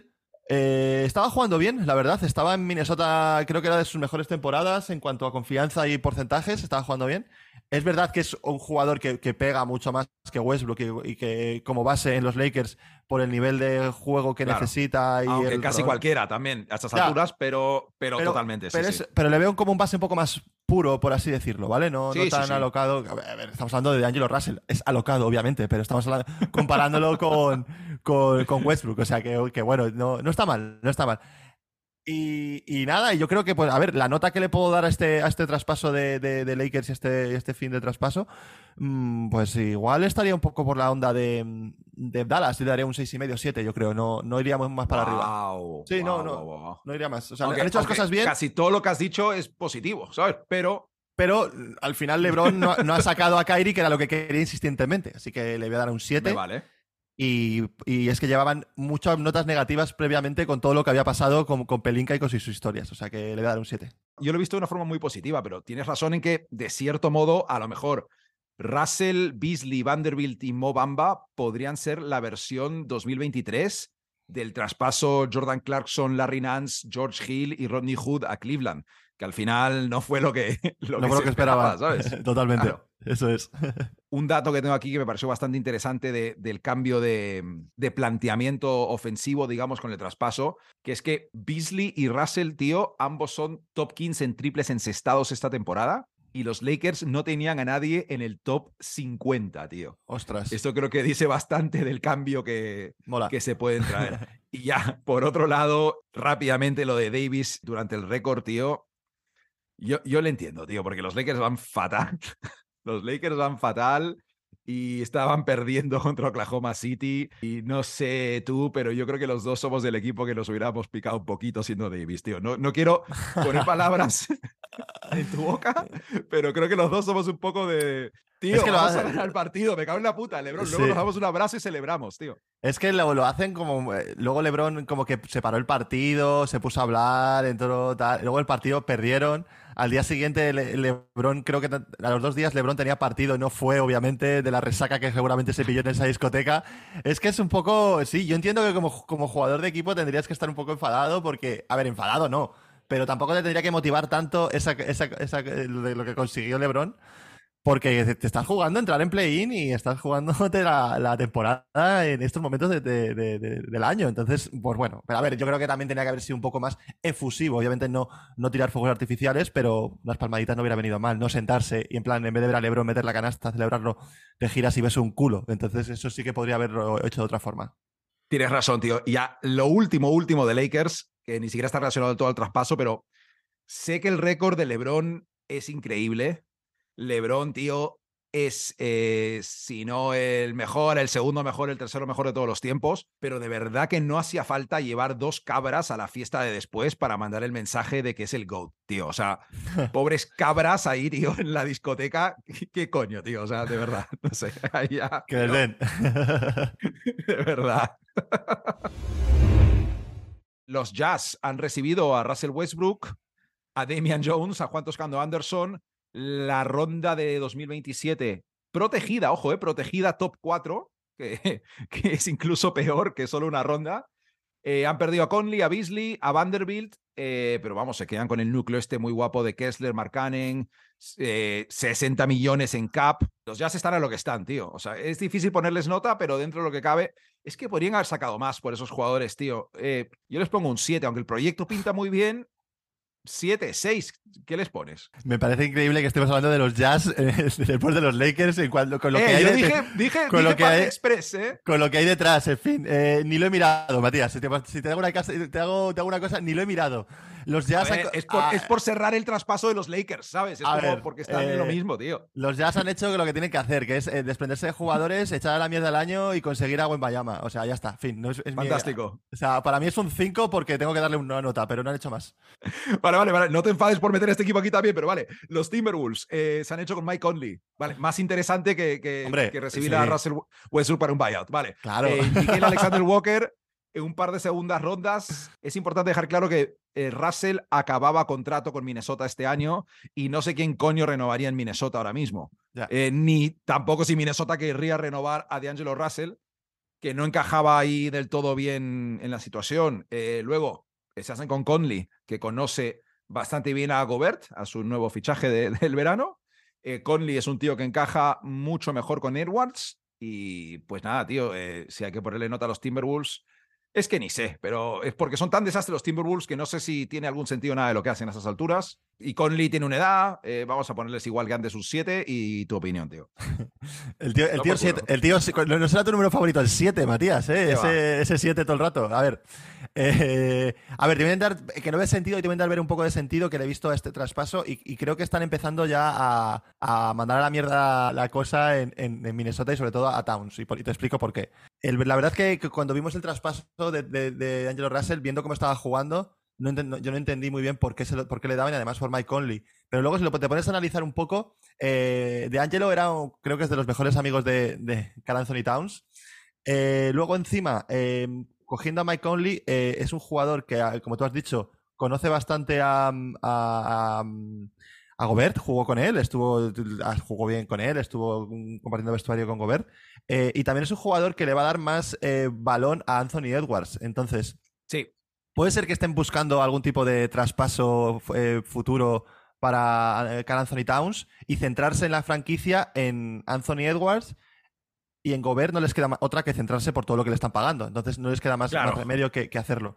eh, estaba jugando bien, la verdad. Estaba en Minnesota, creo que era de sus mejores temporadas en cuanto a confianza y porcentajes. Estaba jugando bien. Es verdad que es un jugador que, pega mucho más que Westbrook y, que como base en los Lakers por el nivel de juego que necesita. Y casi cualquiera también a estas alturas, pero, pero, totalmente. Pero, le veo como un base un poco más puro, por así decirlo, ¿vale? No, tan alocado. A ver, estamos hablando de Angelo Russell. Es alocado, obviamente, pero estamos comparándolo con, con, Westbrook. O sea que, que bueno, no, no está mal, no está mal. Y, nada, yo creo que, pues, a ver, la nota que le puedo dar a este, a este traspaso de, de, Lakers y este, este fin de traspaso, mm, pues igual estaría un poco por la onda de, de Dallas. Le daría un 6,5 7, yo creo. No, no iríamos más para arriba. Sí, no, no. No iría más. O sea, han hecho las cosas bien. Casi todo lo que has dicho es positivo, ¿sabes? Pero. Pero al final LeBron no, no, ha sacado a Kyrie, que era lo que quería insistentemente. Así que le voy a dar un 7. vale. Y, es que llevaban muchas notas negativas previamente con todo lo que había pasado con, Pelinka y con sus historias. O sea que le voy a dar un 7. Yo lo he visto de una forma muy positiva, pero tienes razón en que, de cierto modo, a lo mejor Russell, Beasley, Vanderbilt y Mo Bamba podrían ser la versión 2023 del traspaso Jordan Clarkson, Larry Nance, George Hill y Rodney Hood a Cleveland, que al final no fue lo que, lo que, esperaba, ¿sabes? Totalmente. Eso es. Un dato que tengo aquí que me pareció bastante interesante del cambio de, planteamiento ofensivo, digamos, con el traspaso, que es que Beasley y Russell, tío, ambos son top 15 en triples encestados esta temporada. Y los Lakers no tenían a nadie en el top 50, tío. Ostras. Esto creo que dice bastante del cambio que, que se pueden traer. y ya, por otro lado, rápidamente lo de Davis durante el récord, tío. Yo, yo le entiendo, tío, porque los Lakers van fatal. Los Lakers van fatal y estaban perdiendo contra Oklahoma City. Y no sé tú, pero yo creo que los dos somos del equipo que nos hubiéramos picado un poquito siendo Davis, tío. No, no quiero poner palabras en tu boca, pero creo que los dos somos un poco de. Tío, es que vamos a ganar el partido, me cago en la puta, Lebron. Luego nos damos un abrazo y celebramos, tío. Es que lo, lo hacen como. Eh, luego Lebron como que se paró el partido, se puso a hablar, entró tal. Luego el partido perdieron. Al día siguiente, LeBron, creo que a los dos días LeBron tenía partido y no fue, obviamente, de la resaca que seguramente se pilló en esa discoteca. Es que es un poco. Sí, yo entiendo que como, como jugador de equipo tendrías que estar un poco enfadado porque. A ver, enfadado no. Pero tampoco te tendría que motivar tanto esa, esa, esa, lo que consiguió LeBron porque te estás jugando entrar en play-in y estás jugando la, la temporada en estos momentos de, del año. Entonces, pues bueno, pero a ver, yo creo que también tenía que haber sido un poco más efusivo. Obviamente no, no tirar fuegos artificiales, pero unas palmaditas no hubiera venido mal. No sentarse y en plan, en vez de ver a Lebron meter la canasta, celebrarlo, te giras y ves un culo. Entonces, eso sí que podría haberlo hecho de otra forma. Tienes razón, tío. Y ya lo último, último de Lakers, que ni siquiera está relacionado todo al traspaso, pero sé que el récord de Lebron es increíble LeBron, tío, es, eh, si no el mejor, el segundo mejor, el tercero mejor de todos los tiempos, pero de verdad que no hacía falta llevar dos cabras a la fiesta de después para mandar el mensaje de que es el GOAT, tío. O sea, pobres cabras ahí, tío, en la discoteca. ¿Qué coño, tío? O sea, de verdad, no sé. Ya, que les den. de verdad. Los Jazz han recibido a Russell Westbrook, a Damian Jones, a Juan Toscando Anderson, la ronda de 2027 protegida, ojo, eh, protegida top 4, que, que es incluso peor que solo una ronda. Eh, han perdido a Conley, a Beasley, a Vanderbilt, eh, pero vamos, se quedan con el núcleo este muy guapo de Kessler, Markkanen, 60 millones en cap. Los Jazz están a lo que están, tío. O sea, es difícil ponerles nota, pero dentro de lo que cabe, es que podrían haber sacado más por esos jugadores, tío. yo les pongo un 7, aunque el proyecto pinta muy bien, Siete, seis, ¿qué les pones? Me parece increíble que estemos hablando de los Jazz eh, después de los Lakers en cuanto, con lo que hay yo dije, dije, con lo que hay, Express, ¿eh? Con lo que hay detrás, en fin, eh, ni lo he mirado, Matías. Si, te, hago una, te hago, te hago una cosa, ni lo he mirado. Los Jazz es, por, cerrar el traspaso de los Lakers, ¿sabes? Es como porque están en lo mismo, tío. Los Jazz han hecho lo que tienen que hacer, que es desprenderse de jugadores, echar a la mierda del año y conseguir en Bayama. O sea, ya está, fin. No es, Fantástico. o sea, para mí es un 5 porque tengo que darle una nota, pero no han hecho más. Vale, vale, vale. No te enfades por meter este equipo aquí también, pero vale. Los Timberwolves eh, se han hecho con Mike Conley. Vale, más interesante que, que, recibir a Russell Westbrook para un buyout. Vale. Claro. Eh, Alexander Walker en un par de segundas rondas. Es importante dejar claro que eh, Russell acababa contrato con Minnesota este año y no sé quién coño renovaría en Minnesota ahora mismo. Eh, ni tampoco si Minnesota querría renovar a D'Angelo Russell, que no encajaba ahí del todo bien en la situación. Eh, luego se hacen con Conley, que conoce bastante bien a Gobert, a su nuevo fichaje del verano. Conley es un tío que encaja mucho mejor con Edwards. Y pues nada, tío, si hay que ponerle nota a los Timberwolves, es que ni sé, pero es porque son tan desastres los Timberwolves que no sé si tiene algún sentido nada de lo que hacen a esas alturas. Y Conley tiene una edad, eh, vamos a ponerles igual que antes sus 7 y tu opinión, tío. el tío, el tío, siete, el tío no será tu número favorito, el 7, Matías, ¿eh? ese 7 todo el rato. A ver, eh, a ver, te voy a intentar, que no ve sentido y te voy a intentar ver un poco de sentido que le he visto a este traspaso y, creo que están empezando ya a, mandar a la mierda la cosa en, Minnesota y sobre todo a Towns. Y, te explico por qué. La verdad es que, cuando vimos el traspaso de, de, Angelo Russell, viendo cómo estaba jugando, yo no entendí muy bien por qué, por qué le daban, y además por Mike Conley. Pero luego, si lo, te pones a analizar un poco, eh, de Angelo era, creo que es de los mejores amigos de, de Carl Anthony Towns. Eh, luego, encima, eh, cogiendo a Mike Conley, eh, es un jugador que, ah, como tú has dicho, conoce bastante a, Gobert, jugó con él, estuvo, ah, jugó bien con él, estuvo compartiendo vestuario con Gobert. Eh, y también es un jugador que le va a dar más eh, balón a Anthony Edwards. Entonces, sí. puede ser que estén buscando algún tipo de traspaso futuro para Carl Anthony Towns y centrarse en la franquicia en Anthony Edwards y en Gobert no les queda otra que centrarse por todo lo que le están pagando. Entonces no les queda más, remedio que, hacerlo.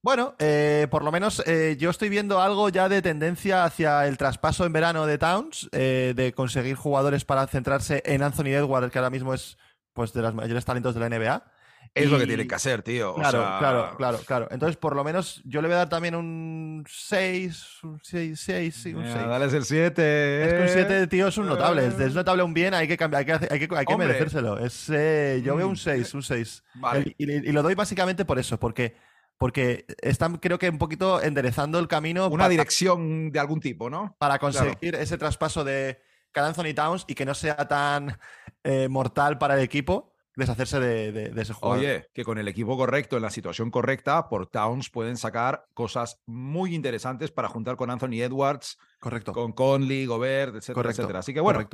Bueno, eh, por lo menos eh, yo estoy viendo algo ya de tendencia hacia el traspaso en verano de Towns, eh, de conseguir jugadores para centrarse en Anthony Edwards, que ahora mismo es pues, de los mayores talentos de la NBA. Es lo que tiene que hacer, tío. Claro, claro, claro, claro. Entonces, por lo menos, yo le voy a dar también un 6, un 6, 6, sí, un 6. Dale el 7. Es que un 7, tío, es un notable. Es, notable un bien, hay que, cambiar, hay que, hay que, hay que merecérselo. Es, eh, yo veo un 6, mm. un 6. Vale. Y, y, lo doy básicamente por eso, porque, porque están, creo que un poquito enderezando el camino. Una dirección de algún tipo, ¿no? Para conseguir ese traspaso de Carl Anthony Towns y que no sea tan eh, mortal para el equipo deshacerse de, ese jugador. Oye, que con el equipo correcto, en la situación correcta, por Towns pueden sacar cosas muy interesantes para juntar con Anthony Edwards, correcto. con Conley, Gobert, etcétera, etcétera. Así que bueno,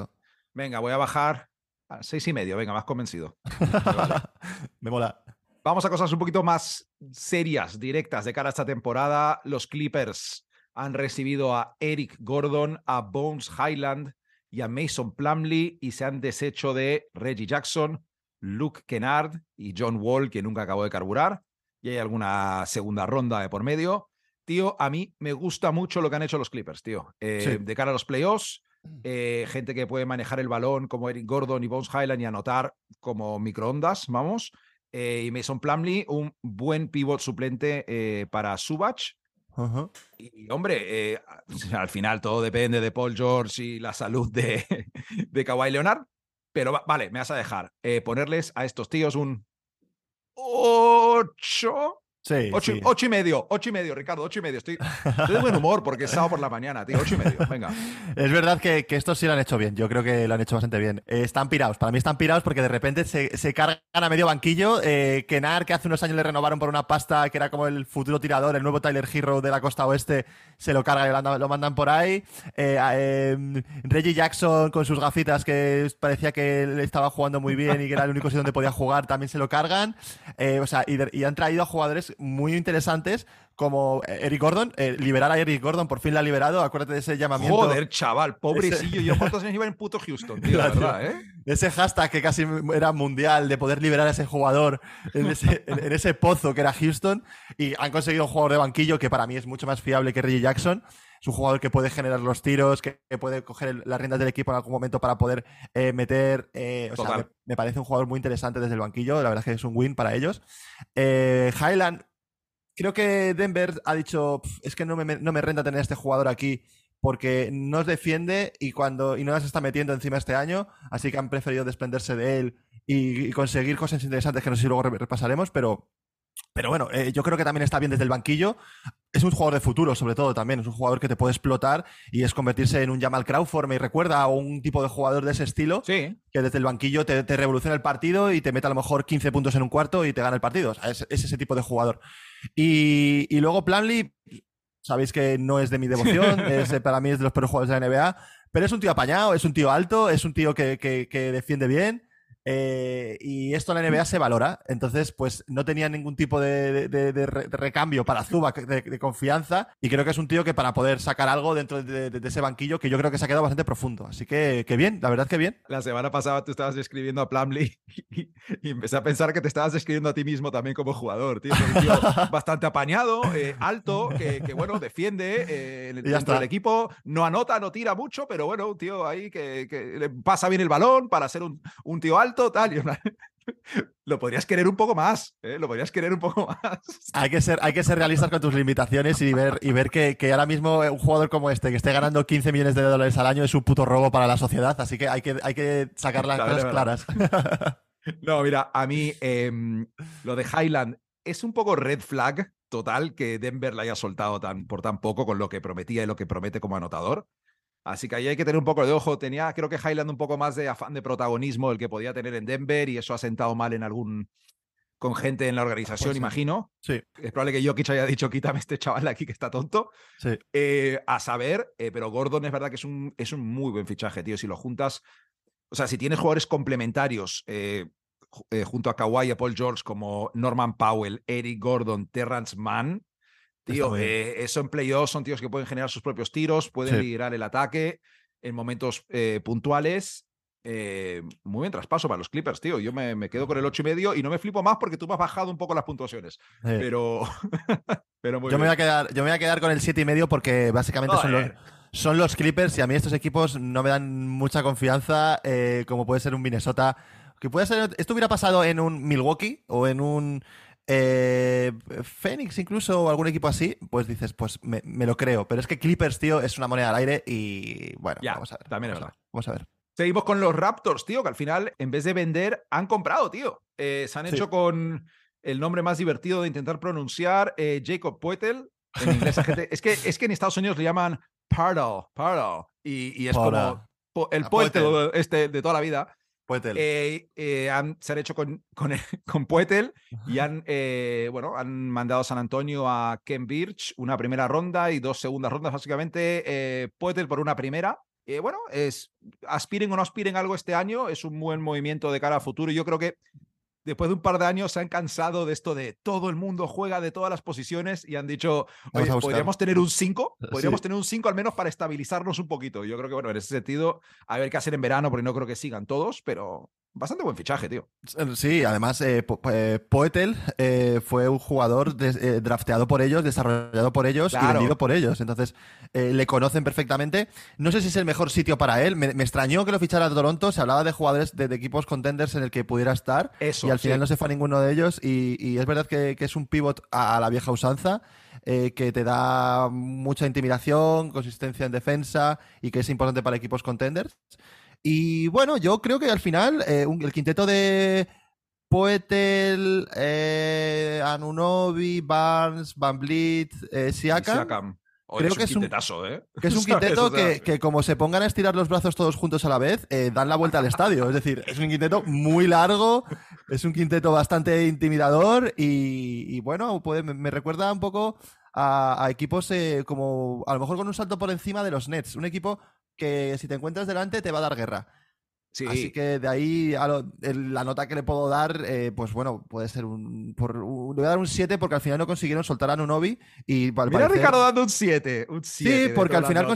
venga, voy a bajar a seis y medio, venga, más convencido. Me mola. Vamos a cosas un poquito más serias, directas de cara a esta temporada. Los Clippers han recibido a Eric Gordon, a Bones Highland y a Mason Plumley y se han deshecho de Reggie Jackson, Luke Kennard y John Wall, que nunca acabó de carburar. Y hay alguna segunda ronda de por medio. Tío, a mí me gusta mucho lo que han hecho los Clippers, tío. Eh, de cara a los playoffs, eh, gente que puede manejar el balón como Eric Gordon y Bones Highland y anotar como microondas, vamos. Eh, y Mason Plumley, un buen pivot suplente para Subach. Y hombre, al final todo depende de Paul George y la salud de, de Kawhi Leonard. Pero vale, me vas a dejar eh, ponerles a estos tíos un 8 Sí ocho, y medio, ocho y medio, Ricardo, ocho y medio. Estoy, de buen humor porque es sábado por la mañana, tío. Ocho y medio, venga. Es verdad que, que, estos sí lo han hecho bien. Yo creo que lo han hecho bastante bien. Eh, están pirados. Para mí están pirados porque de repente se, se cargan a medio banquillo. Eh, Kenar, que hace unos años le renovaron por una pasta que era como el futuro tirador, el nuevo Tyler Hero de la costa oeste, se lo cargan y lo, mandan por ahí. Eh, em, Reggie Jackson con sus gafitas que parecía que él estaba jugando muy bien y que era el único sitio donde podía jugar, también se lo cargan. o sea, y, y han traído a jugadores muy interesantes como Eric Gordon, eh, liberar a Eric Gordon, por fin la ha liberado, acuérdate de ese llamamiento. Joder, chaval, pobrecillo, yo cuántos años iba en puto Houston, tío, la verdad, ¿eh? Ese hashtag que casi era mundial de poder liberar a ese jugador en ese, pozo que era Houston y han conseguido un jugador de banquillo que para mí es mucho más fiable que Reggie Jackson. Es un jugador que puede generar los tiros, que, puede coger las riendas del equipo en algún momento para poder eh, meter. Eh, o sea, me, parece un jugador muy interesante desde el banquillo. La verdad es que es un win para ellos. Highland creo que Denver ha dicho, es que no me, no me renta tener a este jugador aquí porque no os defiende y cuando y no las está metiendo encima este año, así que han preferido desprenderse de él y, conseguir cosas interesantes que no sé si luego repasaremos, pero, pero bueno, eh, yo creo que también está bien desde el banquillo. es un jugador de futuro, sobre todo también. Es un jugador que te puede explotar y es convertirse en un Jamal Crawford, me recuerda a un tipo de jugador de ese estilo. Sí. Que desde el banquillo te, revoluciona el partido y te mete a lo mejor 15 puntos en un cuarto y te gana el partido. es, ese tipo de jugador. Y, y luego Planley, sabéis que no es de mi devoción, para mí es de los peores jugadores de la NBA, pero es un tío apañado, es un tío alto, es un tío que, que defiende bien. Eh, y esto en la NBA se valora. Entonces, pues no tenía ningún tipo de, recambio para Zubac de, confianza. Y creo que es un tío que para poder sacar algo dentro de, ese banquillo, que yo creo que se ha quedado bastante profundo. Así que, que bien, la verdad que bien. La semana pasada tú estabas describiendo a Plumlee y, empecé a pensar que te estabas describiendo a ti mismo también como jugador. Tío, un tío bastante apañado, eh, alto, que, bueno, defiende eh, dentro del equipo. No anota, no tira mucho, pero bueno, un tío ahí que, le pasa bien el balón para ser un, un tío alto total lo podrías querer un poco más, ¿eh? lo podrías querer un poco más. Hay que ser, hay que ser realistas con tus limitaciones y ver, y ver que, ahora mismo un jugador como este, que esté ganando 15 millones de dólares al año, es un puto robo para la sociedad, así que hay que, hay que sacar las cosas claras. No, mira, a mí em, lo de Highland es un poco red flag total que Denver la haya soltado tan, por tan poco con lo que prometía y lo que promete como anotador. Así que ahí hay que tener un poco de ojo. Tenía, creo que Highland un poco más de afán de protagonismo el que podía tener en Denver y eso ha sentado mal en algún con gente en la organización, imagino. Sí. Es probable que Jokic haya dicho, quítame este chaval aquí que está tonto. Sí. Eh, a saber, eh, pero Gordon es verdad que es un, es un muy buen fichaje, tío. Si lo juntas, o sea, si tienes jugadores complementarios eh, junto a Kawhi y a Paul George como Norman Powell, Eric Gordon, Terrence Mann, Tío, eh, eso en playoffs son tíos que pueden generar sus propios tiros, pueden liderar el ataque en momentos eh, puntuales. Eh, muy bien traspaso para los Clippers, tío. Yo me, quedo con el ocho y medio y no me flipo más porque tú me has bajado un poco las puntuaciones. Pero, pero yo, Me voy a quedar, yo me voy a quedar con el siete y medio porque básicamente son los, son los Clippers y a mí estos equipos no me dan mucha confianza, como puede ser un Minnesota. Que puede ser, esto hubiera pasado en un Milwaukee o en un eh, Phoenix incluso o algún equipo así, pues dices, pues me, lo creo. Pero es que Clippers, tío, es una moneda al aire y bueno, vamos a ver. También es verdad. Vamos a ver. Seguimos con los Raptors, tío, que al final, en vez de vender, han comprado, tío. Eh, se han hecho con el nombre más divertido de intentar pronunciar, eh, Jacob Poetel. En inglés, es, que, es que en Estados Unidos le llaman Pardal, Pardal. Y, es como el Poetel este de toda la vida. Poetel. Eh, eh, han, se han hecho con, con, con Poetel y han, eh, bueno, han mandado a San Antonio a Ken Birch una primera ronda y dos segundas rondas, básicamente. Poetel por una primera. bueno, es, aspiren o no aspiren algo este año, es un buen movimiento de cara a futuro. Yo creo que después de un par de años se han cansado de esto de todo el mundo juega de todas las posiciones y han dicho, oye, podríamos tener un 5, podríamos tener un 5 al menos para estabilizarnos un poquito. Yo creo que, bueno, en ese sentido, a ver qué hacer en verano, porque no creo que sigan todos, pero Bastante buen fichaje, tío. Sí, además, eh, eh, Poetel eh, fue un jugador drafteado por ellos, desarrollado por ellos y vendido por ellos. Entonces, le conocen perfectamente. No sé si es el mejor sitio para él. Me, extrañó que lo fichara a Toronto. Se hablaba de jugadores de, equipos contenders en el que pudiera estar. Eso, y al final no se fue a ninguno de ellos. Y, es verdad que, es un pivot a, la vieja usanza. que te da mucha intimidación, consistencia en defensa y que es importante para equipos contenders. Y bueno, yo creo que al final eh, el quinteto de Poetel, eh, Anunobi, Barnes, Van Vliet, eh, Siakam. creo que es un ¿eh? Que es un quinteto que, como se pongan a estirar los brazos todos juntos a la vez, dan la vuelta al estadio. Es decir, es un quinteto muy largo, es un quinteto bastante intimidador y, bueno, me, recuerda un poco a, a equipos como a lo mejor con un salto por encima de los Nets. Un equipo que si te encuentras delante te va a dar guerra. Sí. Así que de ahí a la nota que le puedo dar, eh, pues bueno, puede ser un, por, le voy a dar un 7 porque al final no consiguieron soltar a Nunobi y Mira Ricardo dando un 7. Sí, porque al final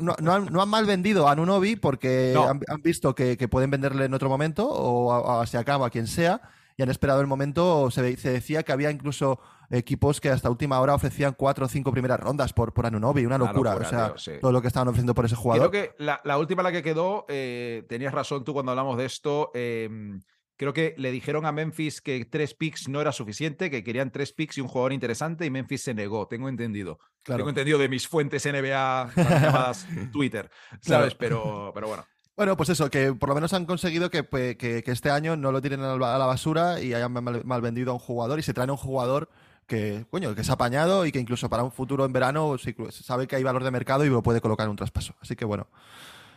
no, han, mal vendido a Nunobi porque han, visto que, pueden venderle en otro momento o a, a a quien sea y han esperado el momento. Se, se decía que había incluso equipos que hasta última hora ofrecían cuatro o cinco primeras rondas por, por Anunobi, una locura. o sea, todo lo que estaban ofreciendo por ese jugador. Creo que la, última la que quedó, eh, tenías razón tú cuando hablamos de esto. Em, creo que le dijeron a Memphis que tres picks no era suficiente, que querían tres picks y un jugador interesante, y Memphis se negó, tengo entendido. Tengo entendido de mis fuentes NBA llamadas Twitter, ¿sabes? Pero, pero bueno. Bueno, pues eso, que por lo menos han conseguido que, pues, este año no lo tiren a la basura y hayan mal, vendido a un jugador y se traen a un jugador que, coño, que se ha apañado y que incluso para un futuro en verano sabe que hay valor de mercado y lo puede colocar en un traspaso. Así que bueno.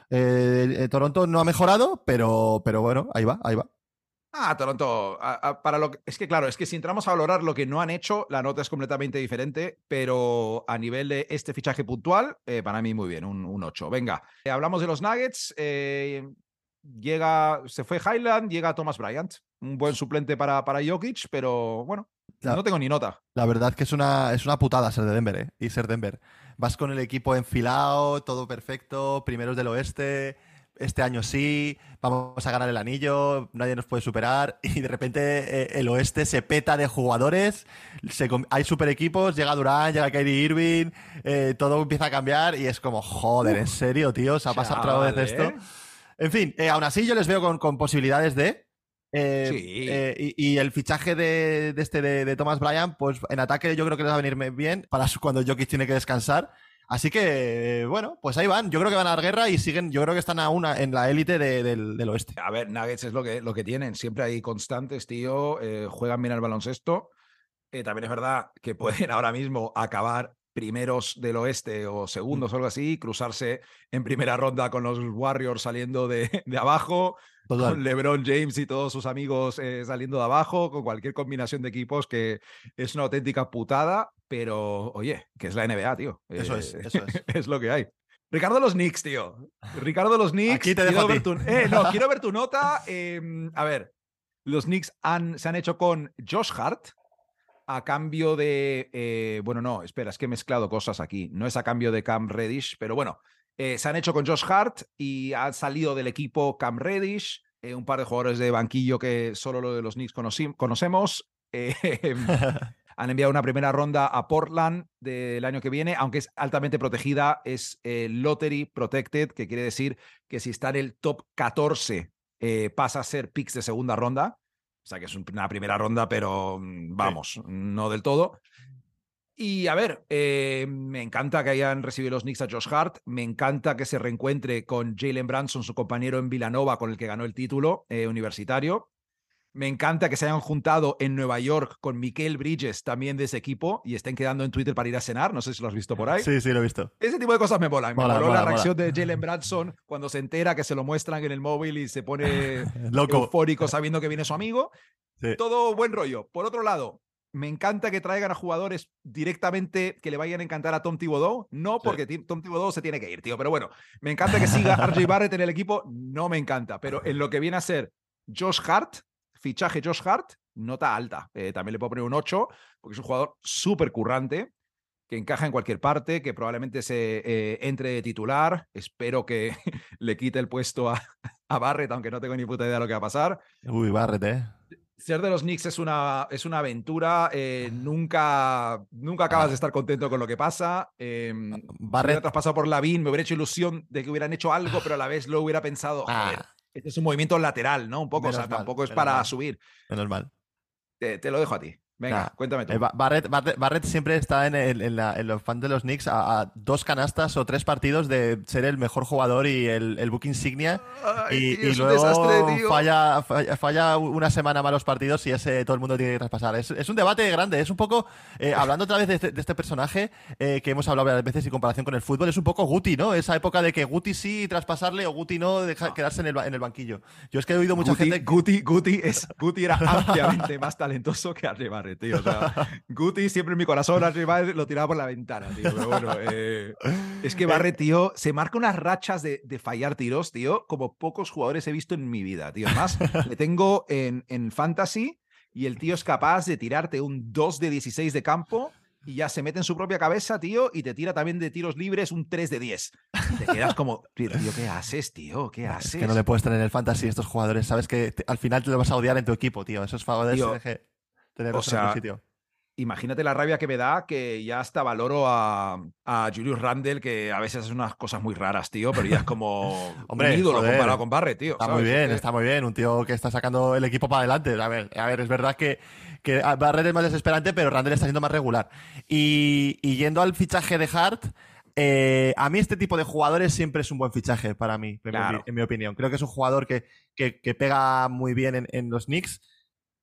Eh, eh, Toronto no ha mejorado, pero, pero bueno, ahí va, ahí va. Ah, Toronto, para lo que, es que claro, es que si entramos a valorar lo que no han hecho, la nota es completamente diferente, pero a nivel de este fichaje puntual, eh, para mí muy bien, un, un 8. Venga, hablamos de los Nuggets, llega, se fue Highland, llega Thomas Bryant, un buen suplente para, para Jokic, pero bueno, no tengo ni nota. La verdad que es una, es una putada ser de Denver, ¿eh? Y ser Denver. Vas con el equipo enfilado, todo perfecto, primeros del oeste, este año sí, vamos a ganar el anillo, nadie nos puede superar, y de repente eh, el oeste se peta de jugadores, hay super equipos, llega Durán, llega Kyrie Irving, eh, todo empieza a cambiar y es como, joder, ¿en serio, tío? ¿Se ha pasado otra vez esto? En fin, eh, aún así yo les veo con, posibilidades de. Eh, eh, y, el fichaje de, este de, Thomas Bryan, pues en ataque yo creo que les va a venir bien para cuando Jokic tiene que descansar. Así que, bueno, pues ahí van. Yo creo que van a dar guerra y siguen, yo creo que están aún en la élite del, oeste. A ver, Nuggets es lo que, lo que tienen. Siempre hay constantes, tío. juegan bien al baloncesto. también es verdad que pueden ahora mismo acabar primeros del oeste o segundos o algo así, cruzarse en primera ronda con los Warriors saliendo de, de abajo, con LeBron James y todos sus amigos eh, saliendo de abajo, con cualquier combinación de equipos que es una auténtica putada, pero oye, que es la NBA, tío. Eso es, eh, eso es. es lo que hay. Ricardo los Knicks, tío. Ricardo los Knicks. Aquí te quiero, ver tu... Eh, no, quiero ver tu nota. Em, a ver, los Knicks han, se han hecho con Josh Hart, a cambio de. Eh, bueno, no, espera, es que he mezclado cosas aquí. No es a cambio de Cam Reddish, pero bueno, eh, se han hecho con Josh Hart y han salido del equipo Cam Reddish, eh, un par de jugadores de banquillo que solo lo de los Knicks conocemos. han enviado una primera ronda a Portland del año que viene, aunque es altamente protegida, es lottery protected, que quiere decir que si está en el top 14 pasa a ser picks de segunda ronda. O sea que es una primera ronda, pero mm, vamos, no del todo. Y a ver, eh, me encanta que hayan recibido los Knicks a Josh Hart. Me encanta que se reencuentre con Jalen Branson, su compañero en Villanova, con el que ganó el título eh, universitario. Me encanta que se hayan juntado en Nueva York con Mikel Bridges, también de ese equipo, y estén quedando en Twitter para ir a cenar. No sé si lo has visto por ahí. Sí, sí, lo he visto. Ese tipo de cosas me molan. Me moló la reacción de Jalen Branson cuando se entera que se lo muestran en el móvil y se pone Loco. eufórico sabiendo que viene su amigo. Todo buen rollo. Por otro lado, me encanta que traigan a jugadores directamente que le vayan a encantar a Tom Thibodeau. No porque Tom Thibodeau se tiene que ir, tío. Pero bueno, me encanta que siga RJ Barrett en el equipo. No me encanta. Pero en lo que viene a ser Josh Hart, fichaje Josh Hart, nota alta. Eh, también le puedo poner un 8, porque es un jugador súper currante, que encaja en cualquier parte, que probablemente se eh, entre de titular. Espero que le quite el puesto a, a, Barrett, aunque no tengo ni puta idea de lo que va a pasar. Uy, Barrett, ¿eh? Ser de los Knicks es una, es una aventura. Eh, nunca, nunca acabas ah. de estar contento con lo que pasa. Eh, Barrett. traspasado por Lavín, me hubiera hecho ilusión de que hubieran hecho algo, pero a la vez lo hubiera pensado, joder, ah. Este es un movimiento lateral, ¿no? Un poco, o sea, tampoco es para subir. Menos mal. te, lo dejo a ti. Venga, cuéntame tú. Eh, Barrett, siempre está en, los fans de los Knicks a, dos canastas o tres partidos de ser el mejor jugador y el, el book insignia. y, luego Falla, falla, una semana malos partidos y ese todo el mundo tiene que traspasar. Es, un debate grande. Es un poco, eh, hablando otra vez de este, este personaje eh, que hemos hablado varias veces y comparación con el fútbol, es un poco Guti, ¿no? Esa época de que Guti sí traspasarle o Guti no, deja, quedarse en el, en el banquillo. Yo es que he oído mucha gente. Guti, Guti, es, Guti era ampliamente más talentoso que Arribar tío. Guti siempre en mi corazón lo tiraba por la ventana, tío. Pero bueno, eh, es que Barre, tío, se marca unas rachas de, fallar tiros, tío, como pocos jugadores he visto en mi vida, tío. Además, le tengo en, en Fantasy y el tío es capaz de tirarte un 2 de 16 de campo y ya se mete en su propia cabeza, tío, y te tira también de tiros libres un 3 de 10. te quedas como, tío, ¿qué haces, tío? ¿Qué haces? Es que no le puedes tener en el fantasy estos jugadores. Sabes que al final te lo vas a odiar en tu equipo, tío. Esos jugadores o sea, Imagínate la rabia que me da que ya hasta valoro a, a Julius Randle, que a veces hace unas cosas muy raras, tío, pero ya es como Hombre, un ídolo comparado con Barrett, tío. Está muy bien, está muy bien. Un tío que está sacando el equipo para adelante. A ver, a ver es verdad que, que Barrett es más desesperante, pero Randle está siendo más regular. Y, yendo al fichaje de Hart, eh, a mí este tipo de jugadores siempre es un buen fichaje para mí, en, mi, opinión. Creo que es un jugador que, que, pega muy bien en, en los Knicks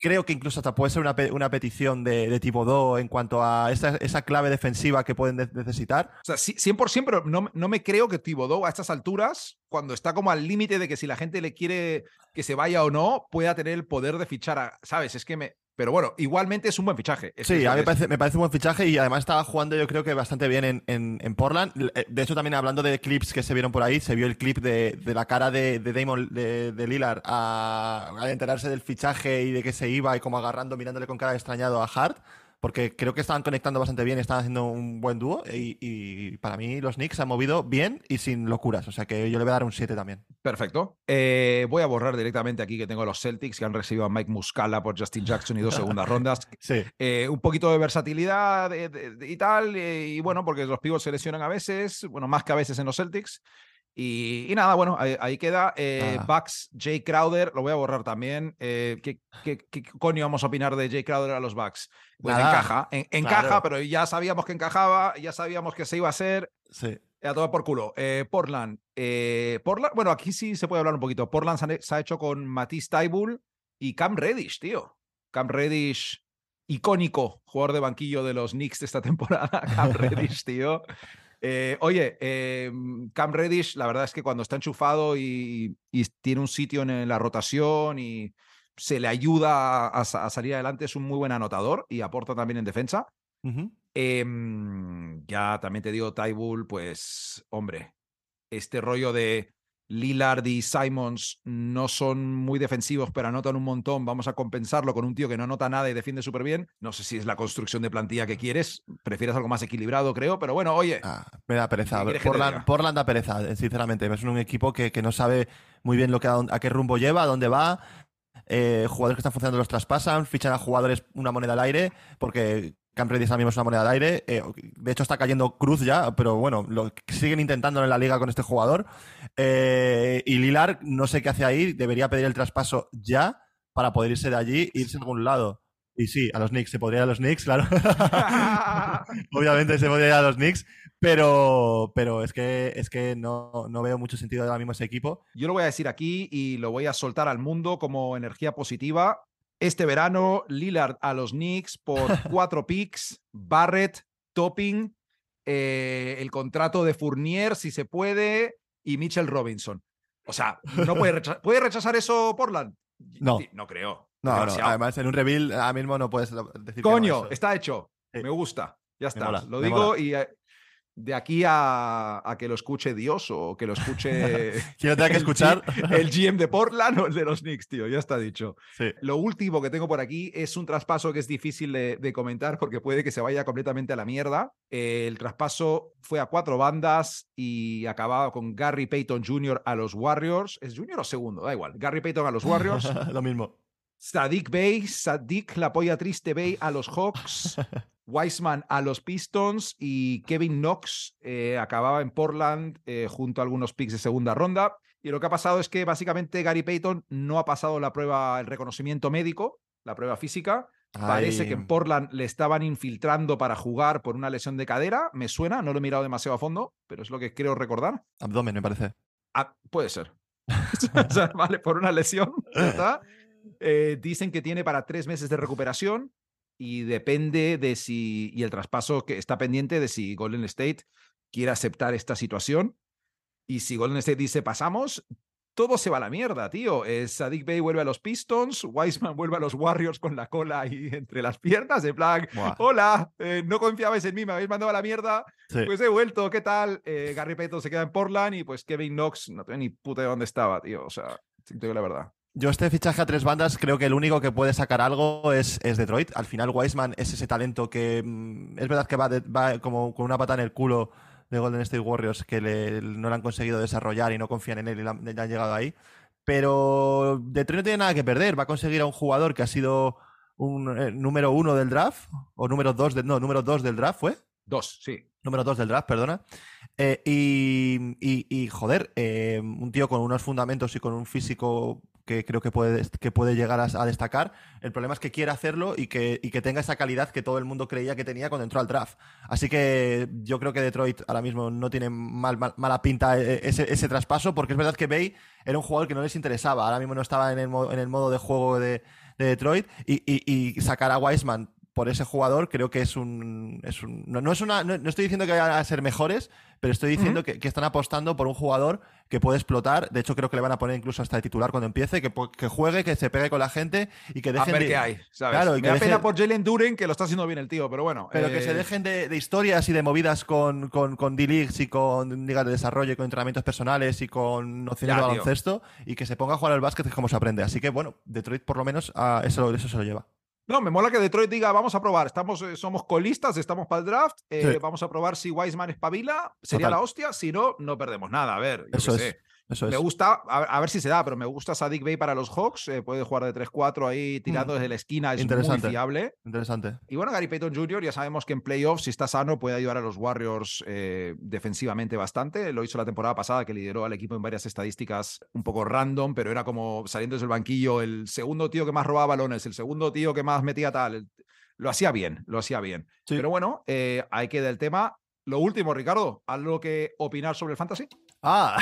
creo que incluso hasta puede ser una, una petición de, de tipo 2 en cuanto a esa, esa clave defensiva que pueden necesitar. O sea, 100%, pero no, no me creo que Thibodeau a estas alturas, cuando está como al límite de que si la gente le quiere que se vaya o no, pueda tener el poder de fichar a, ¿sabes? Es que me, pero bueno, igualmente es un buen fichaje. sí, a mí me parece, me parece, un buen fichaje y además estaba jugando yo creo que bastante bien en, en, Portland. Eh, de hecho, también hablando de clips que se vieron por ahí, se vio el clip de, de la cara de, de Damon de, de Lillard al enterarse del fichaje y de que se iba y como agarrando, mirándole con cara de extrañado a Hart porque creo que estaban conectando bastante bien, estaban haciendo un buen dúo y, para mí los Knicks han movido bien y sin locuras, o sea que yo le voy a dar un 7 también. Perfecto. Eh, voy a borrar directamente aquí que tengo los Celtics que han recibido a Mike Muscala por Justin Jackson y dos segundas rondas. sí. Eh, un poquito de versatilidad y tal, eh, y bueno, porque los pivots se lesionan a veces, bueno, más que a veces en los Celtics. Y, nada, bueno, ahí, queda. Eh, ah. Bucks, Jay Crowder, lo voy a borrar también. Eh, ¿qué, coño vamos a opinar de Jay Crowder a los Bucks? Pues encaja, encaja, pero ya sabíamos que encajaba, ya sabíamos que se iba a hacer. Sí. A todo por culo. Eh, Portland. Eh, Portland, bueno, aquí sí se puede hablar un poquito. Portland se ha hecho con Matisse Taibul y Cam Reddish, tío. Cam Reddish, icónico jugador de banquillo de los Knicks de esta temporada. Cam Reddish, tío. Eh, oye, eh, Cam Reddish, la verdad es que cuando está enchufado y, tiene un sitio en la rotación y se le ayuda a, salir adelante, es un muy buen anotador y aporta también en defensa. Em, ya también te digo, Tybull, pues, hombre, este rollo de Lillard y Simons no son muy defensivos, pero anotan un montón. Vamos a compensarlo con un tío que no anota nada y defiende súper bien. No sé si es la construcción de plantilla que quieres. Prefieres algo más equilibrado, creo, pero bueno, oye. Ah, me da pereza. Portland, da pereza, sinceramente. Es un equipo que, que no sabe muy bien lo que, a, qué rumbo lleva, a dónde va. Eh, jugadores que están funcionando los traspasan, fichan a jugadores una moneda al aire, porque Cam Reddish ahora mismo es una moneda de aire. Eh, de hecho, está cayendo Cruz ya, pero bueno, lo siguen intentando en la liga con este jugador. Eh, y Lilar, no sé qué hace ahí, debería pedir el traspaso ya para poder irse de allí e irse a algún lado. Y sí, a los Knicks, se podría ir a los Knicks, claro. Obviamente se podría ir a los Knicks, pero, pero es que, es que no, no, veo mucho sentido ahora mismo ese equipo. Yo lo voy a decir aquí y lo voy a soltar al mundo como energía positiva. Este verano, Lillard a los Knicks por cuatro picks, Barrett, Topping, eh, el contrato de Fournier, si se puede, y Mitchell Robinson. O sea, ¿no puede, ¿puede rechazar eso Portland? No. No creo. No, además en un reveal ahora mismo no puedes decir. Coño, está hecho. Me gusta. Ya está. lo digo y eh, de aquí a, que lo escuche Dios o que lo escuche. Quiero tener que escuchar. el GM de Portland o el de los Knicks, tío, ya está dicho. Sí. Lo último que tengo por aquí es un traspaso que es difícil de, comentar porque puede que se vaya completamente a la mierda. el traspaso fue a cuatro bandas y acababa con Gary Payton Jr. a los Warriors. ¿Es Junior o segundo? Da igual. Gary Payton a los Warriors. lo mismo. Sadik Bay, Sadik la polla triste Bay a los Hawks. Wiseman a los Pistons y Kevin Knox eh, acababa en Portland eh, junto a algunos picks de segunda ronda. Y lo que ha pasado es que básicamente Gary Payton no ha pasado la prueba, el reconocimiento médico, la prueba física. Parece que en Portland le estaban infiltrando para jugar por una lesión de cadera. Me suena, no lo he mirado demasiado a fondo, pero es lo que creo recordar. Abdomen, me parece. Ah, puede ser. vale, por una lesión. Eh, dicen que tiene para tres meses de recuperación y depende de si, y el traspaso que está pendiente de si Golden State quiere aceptar esta situación. Y si Golden State dice pasamos, todo se va a la mierda, tío. Eh, Sadik Bay vuelve a los Pistons, Wiseman vuelve a los Warriors con la cola ahí entre las piernas, de plan, hola, eh, no confiabais en mí, me habéis mandado a la mierda, pues he vuelto, ¿qué tal? Eh, Gary Payton se queda en Portland y pues Kevin Knox, no tengo ni puta de dónde estaba, tío, o sea, tengo la verdad. Yo este fichaje a tres bandas creo que el único que puede sacar algo es, es Detroit. Al final Wiseman es ese talento que mm, es verdad que va, va, como con una pata en el culo de Golden State Warriors que no lo han conseguido desarrollar y no confían en él y le han, llegado ahí. Pero Detroit no tiene nada que perder. Va a conseguir a un jugador que ha sido un eh, número uno del draft o número dos, de, no, número dos del draft fue. Dos, sí. Número dos del draft, perdona. Eh, y, y, joder, eh, un tío con unos fundamentos y con un físico que creo que puede, que puede llegar a, destacar. El problema es que quiere hacerlo y que, que tenga esa calidad que todo el mundo creía que tenía cuando entró al draft. Así que yo creo que Detroit ahora mismo no tiene mal, mala pinta eh, ese, traspaso, porque es verdad que Bay era un jugador que no les interesaba. Ahora mismo no estaba en el, en el modo de juego de, de Detroit y, y, y sacar a Wiseman por ese jugador creo que es un. Es un no, es una, no, estoy diciendo que vayan a ser mejores, pero estoy diciendo que, están apostando por un jugador que puede explotar. De hecho, creo que le van a poner incluso hasta de titular cuando empiece, que, que juegue, que se pegue con la gente y que dejen. A ver qué hay, ¿sabes? Me da pena por Jalen Duren, que lo está haciendo bien el tío, pero bueno. Pero que se eh, dejen de, historias y de movidas con, con, con D-Leagues y con ligas de desarrollo y con entrenamientos personales y con nociones de baloncesto y que se ponga a jugar al básquet, es como se aprende. Así que bueno, Detroit por lo menos ah, eso, eso se lo lleva. No, me mola que Detroit diga, vamos a probar, estamos, eh, somos colistas, estamos para el draft, eh, vamos a probar si Wiseman espabila, sería la hostia, si no, no perdemos nada, a ver, yo Eso sé. Me gusta, a, ver si se da, pero me gusta Sadik Bay para los Hawks. Eh, puede jugar de 3-4 ahí tirando mm. desde la esquina, es muy fiable. Interesante. Y bueno, Gary Payton Jr., ya sabemos que en playoffs, si está sano, puede ayudar a los Warriors eh, defensivamente bastante. Lo hizo la temporada pasada, que lideró al equipo en varias estadísticas un poco random, pero era como saliendo desde el banquillo el segundo tío que más robaba balones, el segundo tío que más metía tal. lo hacía bien, lo hacía bien. Pero bueno, eh, hay que del tema. Lo último, Ricardo, ¿algo que opinar sobre el fantasy? Ah,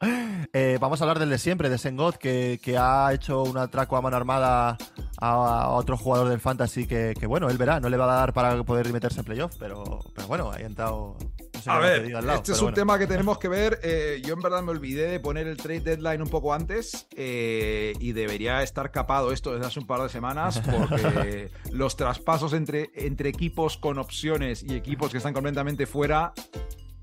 eh, vamos a hablar del de siempre, de Sengot, que, que, ha hecho un atraco a mano armada a, otro jugador del Fantasy que, que, bueno, él verá, no le va a dar para poder meterse en playoff, pero, pero bueno, ahí ha entrado. a ver, este es un tema que tenemos que ver. Eh, yo en verdad me olvidé de poner el trade deadline un poco antes eh, y debería estar capado esto desde hace un par de semanas porque los traspasos entre, entre equipos con opciones y equipos que están completamente fuera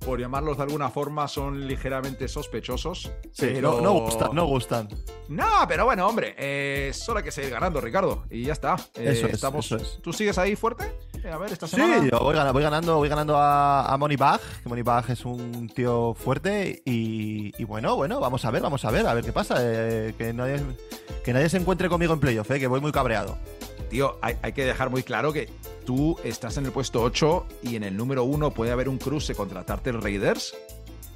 por llamarlos de alguna forma, son ligeramente sospechosos. Sí, no, gustan, no gustan. No, pero bueno, hombre, eh, solo hay que seguir ganando, Ricardo. Y ya está. Eh, eso, es, estamos... ¿Tú sigues ahí fuerte? Eh, a ver, esta semana. Sí, voy, ganando, voy ganando, voy ganando a, a Moneybag, que Moneybag es un tío fuerte. Y, bueno, bueno, vamos a ver, vamos a ver, a ver qué pasa. que, nadie, que nadie se encuentre conmigo en playoff, que voy muy cabreado. Tío, hay, hay que dejar muy claro que tú estás en el puesto 8 y en el número 1 puede haber un cruce contra Tartar Raiders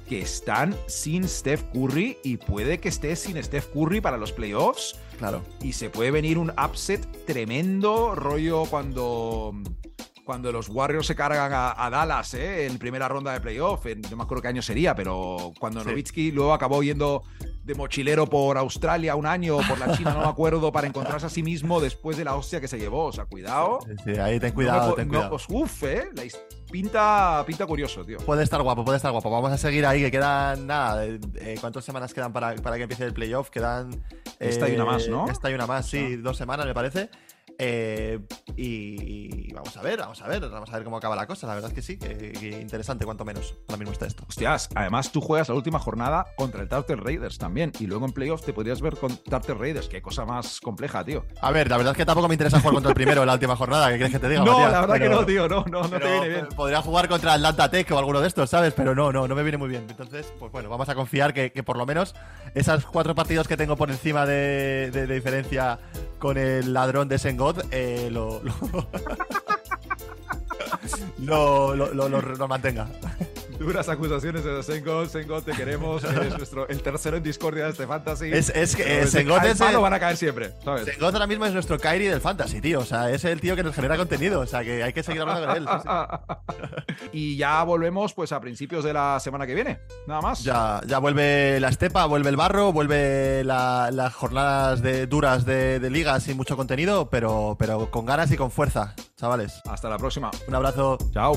que están sin Steph Curry y puede que esté sin Steph Curry para los playoffs. Claro. Y se puede venir un upset tremendo, rollo cuando cuando los Warriors se cargan a, Dallas ¿eh? en primera ronda de playoff, no me acuerdo qué año sería, pero cuando Nowitzki luego acabó yendo de mochilero por Australia un año o por la China, no me acuerdo, para encontrarse a sí mismo después de la hostia que se llevó. O sea, cuidado. Sí, ahí ten cuidado, ten cuidado. uf, ¿eh? pinta, pinta curioso, tío. Puede estar guapo, puede estar guapo. Vamos a seguir ahí, que quedan, nada, eh, ¿cuántas semanas quedan para, para que empiece el playoff? Quedan... esta y una más, ¿no? Esta y una más, sí, dos semanas me parece. Eh, y, vamos a ver, vamos a ver, vamos a ver cómo acaba la cosa. La verdad es que sí, que, interesante, cuanto menos. Ahora mismo está esto. Hostias, además tú juegas la última jornada contra el Tartar Raiders también. Y luego en playoff te podrías ver con Tartar Raiders. Qué cosa más compleja, tío. A ver, la verdad es que tampoco me interesa jugar contra el primero en la última jornada. ¿Qué quieres que te diga? No, la verdad que no, tío. No, no, no te viene bien. Podría jugar contra Atlanta Tech o alguno de estos, ¿sabes? Pero no, no, no me viene muy bien. Entonces, pues bueno, vamos a confiar que, por lo menos esas cuatro partidos que tengo por encima de, de diferencia con el ladrón de Sengot eh, lo, lo, lo, lo, mantenga. Duras acusaciones de Sengot. Sengot, te queremos. Eres nuestro, el tercero en discordia de este fantasy. Es, es que Sengot es. El, van a caer siempre. Sengot ahora mismo es nuestro Kairi del fantasy, tío. O sea, es el tío que nos genera contenido. O sea, que hay que seguir hablando con él. y ya volvemos pues a principios de la semana que viene. Nada más. Ya, ya vuelve la estepa, vuelve el barro, vuelve las jornadas de, duras de, de ligas y mucho contenido, pero, pero con ganas y con fuerza, chavales. Hasta la próxima. Un abrazo. Chao.